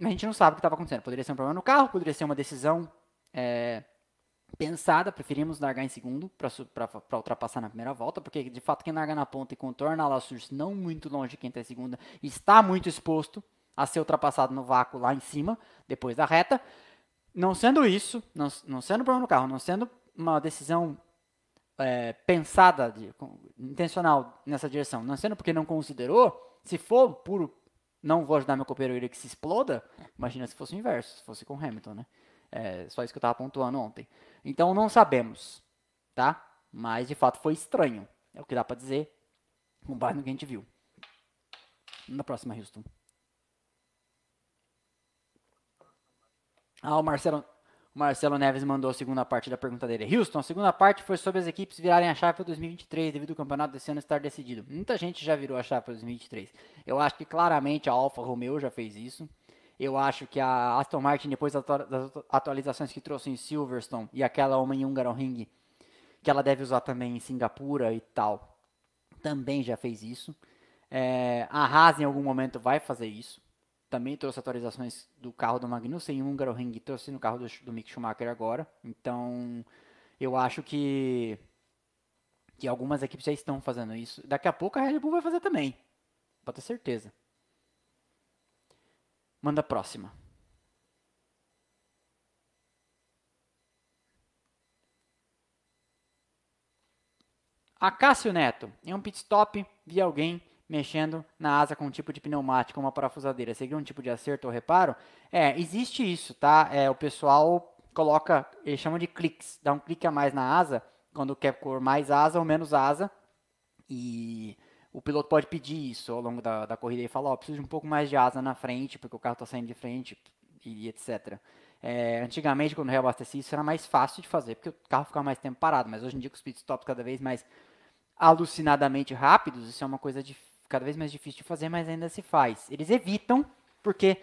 a gente não sabe o que estava acontecendo. Poderia ser um problema no carro, poderia ser uma decisão é, pensada. Preferimos largar em segundo para ultrapassar na primeira volta, porque de fato quem larga na ponta e contorna a La Source não muito longe de quem está em segunda está muito exposto a ser ultrapassado no vácuo lá em cima, depois da reta. Não sendo isso, não, não sendo problema no carro, não sendo uma decisão é, pensada, de, intencional nessa direção, não sendo porque não considerou, se for puro não vou ajudar meu companheiro que se exploda, imagina se fosse o inverso, se fosse com Hamilton, né? É só isso que eu estava pontuando ontem. Então não sabemos, tá? Mas de fato foi estranho, é o que dá para dizer, com base no que a gente viu. Na próxima, Houston. Ah, o Marcelo, o Marcelo Neves mandou a segunda parte da pergunta dele. Houston, a segunda parte foi sobre as equipes virarem a chave para 2023 devido ao campeonato desse ano estar decidido. Muita gente já virou a chave para 2023. Eu acho que claramente a Alfa Romeo já fez isso. Eu acho que a Aston Martin, depois das atualizações que trouxe em Silverstone e aquela uma em Hungaroring, que ela deve usar também em Singapura e tal, também já fez isso. É, a Haas em algum momento vai fazer isso. Também trouxe atualizações do carro do Magnussen Hungaroring, trouxe no carro do, do Mick Schumacher agora. Então, eu acho que que algumas equipes já estão fazendo isso. Daqui a pouco a Red Bull vai fazer também. Pode ter certeza. Manda a próxima. Neto. Em um pit stop, vi alguém mexendo na asa com um tipo de pneumático, uma parafusadeira. Seria um tipo de acerto ou reparo? É, existe isso, tá? É, o pessoal coloca, eles chamam de cliques, dá um clique a mais na asa, quando quer pôr mais asa ou menos asa. E o piloto pode pedir isso ao longo da, da corrida e falar, ó, oh, preciso de um pouco mais de asa na frente, porque o carro está saindo de frente e etc. É, antigamente, quando reabastecia isso, era mais fácil de fazer, porque o carro ficava mais tempo parado, mas hoje em dia com os pitstops cada vez mais alucinadamente rápidos, isso é uma coisa de, cada vez mais difícil de fazer, mas ainda se faz. Eles evitam, porque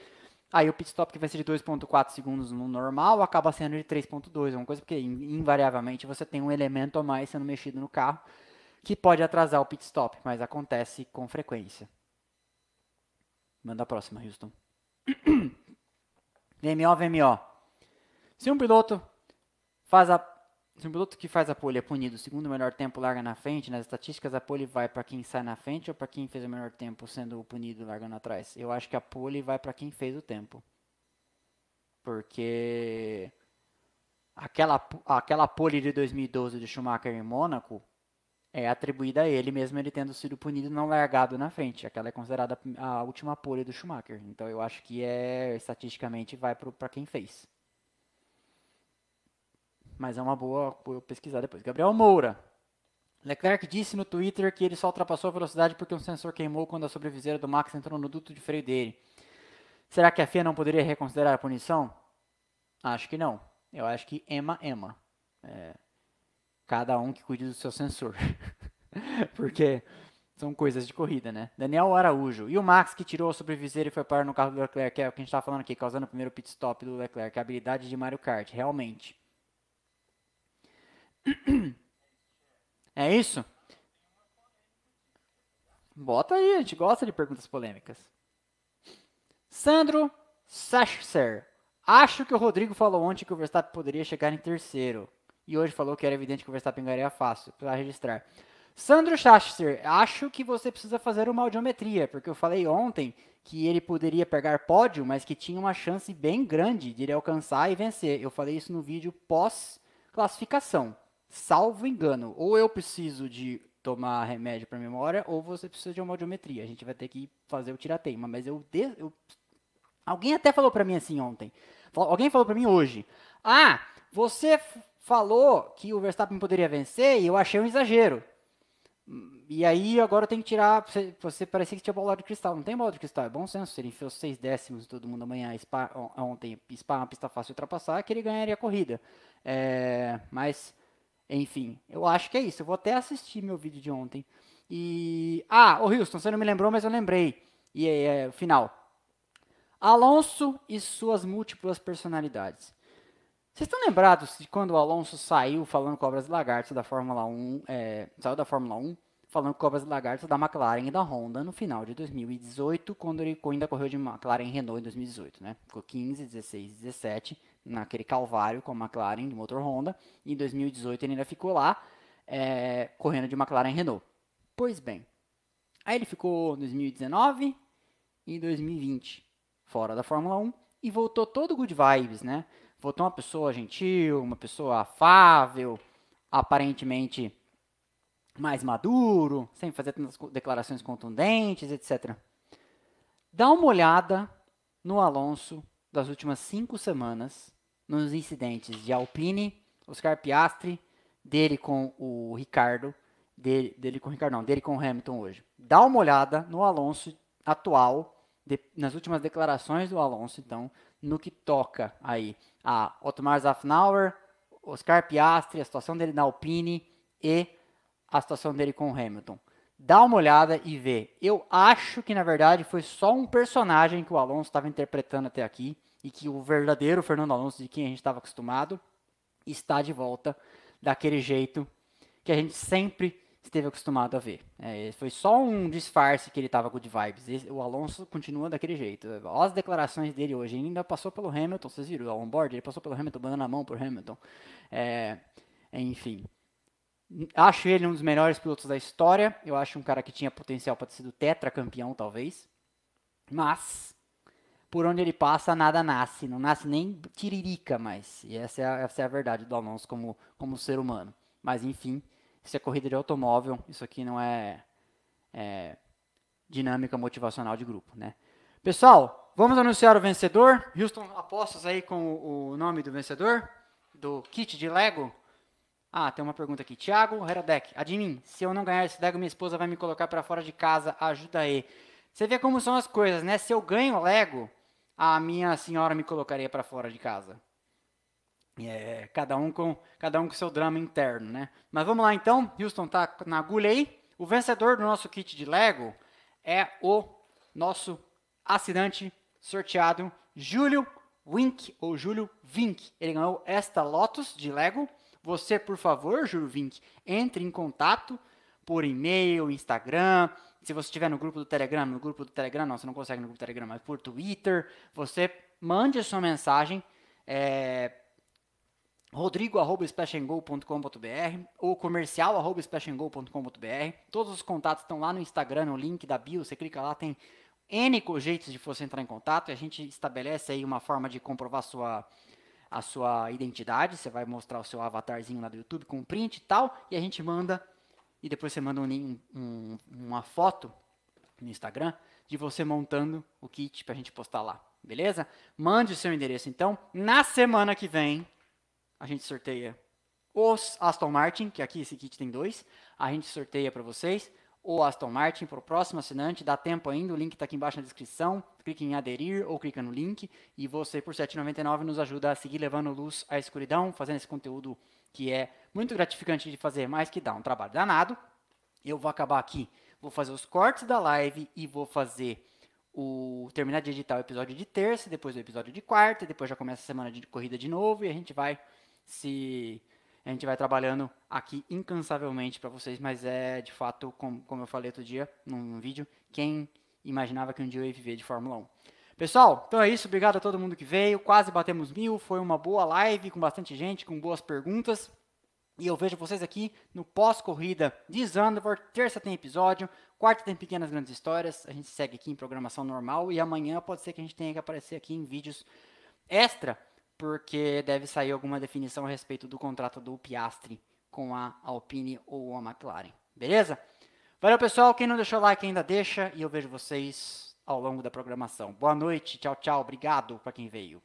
aí o pit stop que vai ser de 2.4 segundos no normal acaba sendo de 3.2, uma coisa porque invariavelmente você tem um elemento a mais sendo mexido no carro, que pode atrasar o pit stop, mas acontece com frequência. Manda a próxima, Houston. VMO, VMO. Se um piloto faz a se um piloto que faz a pole é punido, segundo o melhor tempo larga na frente, nas estatísticas a pole vai para quem sai na frente ou para quem fez o melhor tempo sendo punido largando atrás? Eu acho que a pole vai para quem fez o tempo. Porque aquela aquela pole de 2012 de Schumacher em Mônaco é atribuída a ele, mesmo ele tendo sido punido não largado na frente. Aquela é considerada a última pole do Schumacher. Então eu acho que é estatisticamente vai para quem fez. Mas é uma boa pesquisar depois. Gabriel Moura. Leclerc disse no Twitter que ele só ultrapassou a velocidade porque um sensor queimou quando a sobreviseira do Max entrou no duto de freio dele. Será que a FIA não poderia reconsiderar a punição? Acho que não. Eu acho que ema, ema. É, cada um que cuide do seu sensor. Porque são coisas de corrida, né? Daniel Araújo. E o Max que tirou o sobreviseiro e foi parar no carro do Leclerc, que é o que a gente estava falando aqui, causando o primeiro pit stop do Leclerc. A habilidade de Mario Kart, realmente. É isso? Bota aí, a gente gosta de perguntas polêmicas. Sandro Sachser. Acho que o Rodrigo falou ontem que o Verstappen poderia chegar em terceiro e hoje falou que era evidente que o Verstappen ganharia fácil para registrar. Sandro Schachter, acho que você precisa fazer uma audiometria, porque eu falei ontem que ele poderia pegar pódio, mas que tinha uma chance bem grande de ele alcançar e vencer. Eu falei isso no vídeo pós-classificação. Salvo engano, ou eu preciso de tomar remédio para memória, ou você precisa de uma audiometria. A gente vai ter que fazer o tirateima, mas eu, de... eu... alguém até falou para mim assim ontem. Alguém falou para mim hoje: "Ah, você falou que o Verstappen poderia vencer e eu achei um exagero. E aí agora tenho que tirar. Você, você parecia que tinha bola de cristal. Não tem bola de cristal, é bom senso. Se ele enfiou seis décimos todo mundo amanhã, Spa, ontem, Spa uma pista fácil de ultrapassar, que ele ganharia a corrida. É, mas, enfim, eu acho que é isso. Eu vou até assistir meu vídeo de ontem. E. Ah, o Houston, você não me lembrou, mas eu lembrei. E é, é, final. Alonso e suas múltiplas personalidades. Vocês estão lembrados de quando o Alonso saiu falando cobras e lagartos da Fórmula 1, é, saiu da Fórmula 1 falando cobras e lagartos da McLaren e da Honda no final de 2018, quando ele ainda correu de McLaren Renault em 2018, né? Ficou 15, 16, 17 naquele calvário com a McLaren de motor Honda. E em 2018 ele ainda ficou lá é, correndo de McLaren Renault. Pois bem, aí ele ficou em 2019 e 2020 fora da Fórmula 1 e voltou todo good vibes, né? Votou uma pessoa gentil, uma pessoa afável, aparentemente mais maduro, sem fazer tantas declarações contundentes, etc. Dá uma olhada no Alonso das últimas cinco semanas, nos incidentes de Alpine, Oscar Piastri, dele com o Ricardo, dele, dele com o Ricardo não, dele com o Hamilton hoje. Dá uma olhada no Alonso atual, de, nas últimas declarações do Alonso, então, no que toca aí a Otmar Zafnauer, Oscar Piastri, a situação dele na Alpine e a situação dele com o Hamilton. Dá uma olhada e vê. Eu acho que na verdade foi só um personagem que o Alonso estava interpretando até aqui e que o verdadeiro Fernando Alonso de quem a gente estava acostumado está de volta daquele jeito que a gente sempre esteve acostumado a ver. É, foi só um disfarce que ele estava good vibes. o Alonso continua daquele jeito. Olha as declarações dele hoje. Ele ainda passou pelo Hamilton, vocês viram? O onboard, ele passou pelo Hamilton, dando a mão por Hamilton. É, enfim. Acho ele um dos melhores pilotos da história. Eu acho um cara que tinha potencial para ter sido tetracampeão, talvez. Mas, por onde ele passa, nada nasce. Não nasce nem tiririca mais. E essa é a, essa é a verdade do Alonso como, como ser humano. Mas, enfim, isso é corrida de automóvel, isso aqui não é, é dinâmica motivacional de grupo, né? Pessoal, vamos anunciar o vencedor. Houston, apostas aí com o nome do vencedor do kit de Lego. Ah, tem uma pergunta aqui. Thiago Herodek, admin, se eu não ganhar esse Lego, minha esposa vai me colocar para fora de casa. Ajuda aí. Você vê como são as coisas, né? Se eu ganho Lego, a minha senhora me colocaria para fora de casa. É, cada um com cada um com seu drama interno, né? Mas vamos lá então, Houston tá na agulha aí. O vencedor do nosso kit de Lego é o nosso assinante sorteado Júlio Wink ou Júlio Vink. Ele ganhou esta Lotus de Lego. Você, por favor, Júlio Vink, entre em contato por e-mail, Instagram. Se você estiver no grupo do Telegram, no grupo do Telegram, não, você não consegue no grupo do Telegram, mas por Twitter, você mande a sua mensagem. É, rodrigo.splashandgo.com.br ou comercial.splashandgo.com.br. Todos os contatos estão lá no Instagram, no link da bio. Você clica lá, tem N jeitos de você entrar em contato e a gente estabelece aí uma forma de comprovar sua, a sua identidade. Você vai mostrar o seu avatarzinho lá do YouTube com um print e tal, e a gente manda, e depois você manda um, um, uma foto no Instagram de você montando o kit para a gente postar lá, beleza? Mande o seu endereço então. Na semana que vem, a gente sorteia os Aston Martin, que aqui esse kit tem dois, a gente sorteia para vocês o Aston Martin para o próximo assinante, dá tempo ainda, o link está aqui embaixo na descrição, clique em aderir ou clica no link e você por R$ 7,99 nos ajuda a seguir levando luz à escuridão, fazendo esse conteúdo que é muito gratificante de fazer, mas que dá um trabalho danado. Eu vou acabar aqui, vou fazer os cortes da live e vou fazer o terminar de editar o episódio de terça, depois o episódio de quarta, depois já começa a semana de corrida de novo e a gente vai se a gente vai trabalhando aqui incansavelmente para vocês, mas é de fato, como, como eu falei outro dia num vídeo, quem imaginava que um dia eu ia viver de Fórmula 1. Pessoal, então é isso, obrigado a todo mundo que veio, quase batemos mil, foi uma boa live com bastante gente, com boas perguntas. E eu vejo vocês aqui no pós-corrida de Zandvoort. Terça tem episódio, quarta tem pequenas grandes histórias. A gente segue aqui em programação normal e amanhã pode ser que a gente tenha que aparecer aqui em vídeos extra porque deve sair alguma definição a respeito do contrato do Piastri com a Alpine ou a McLaren. Beleza? Valeu, pessoal. Quem não deixou like ainda deixa e eu vejo vocês ao longo da programação. Boa noite, tchau, tchau. Obrigado para quem veio.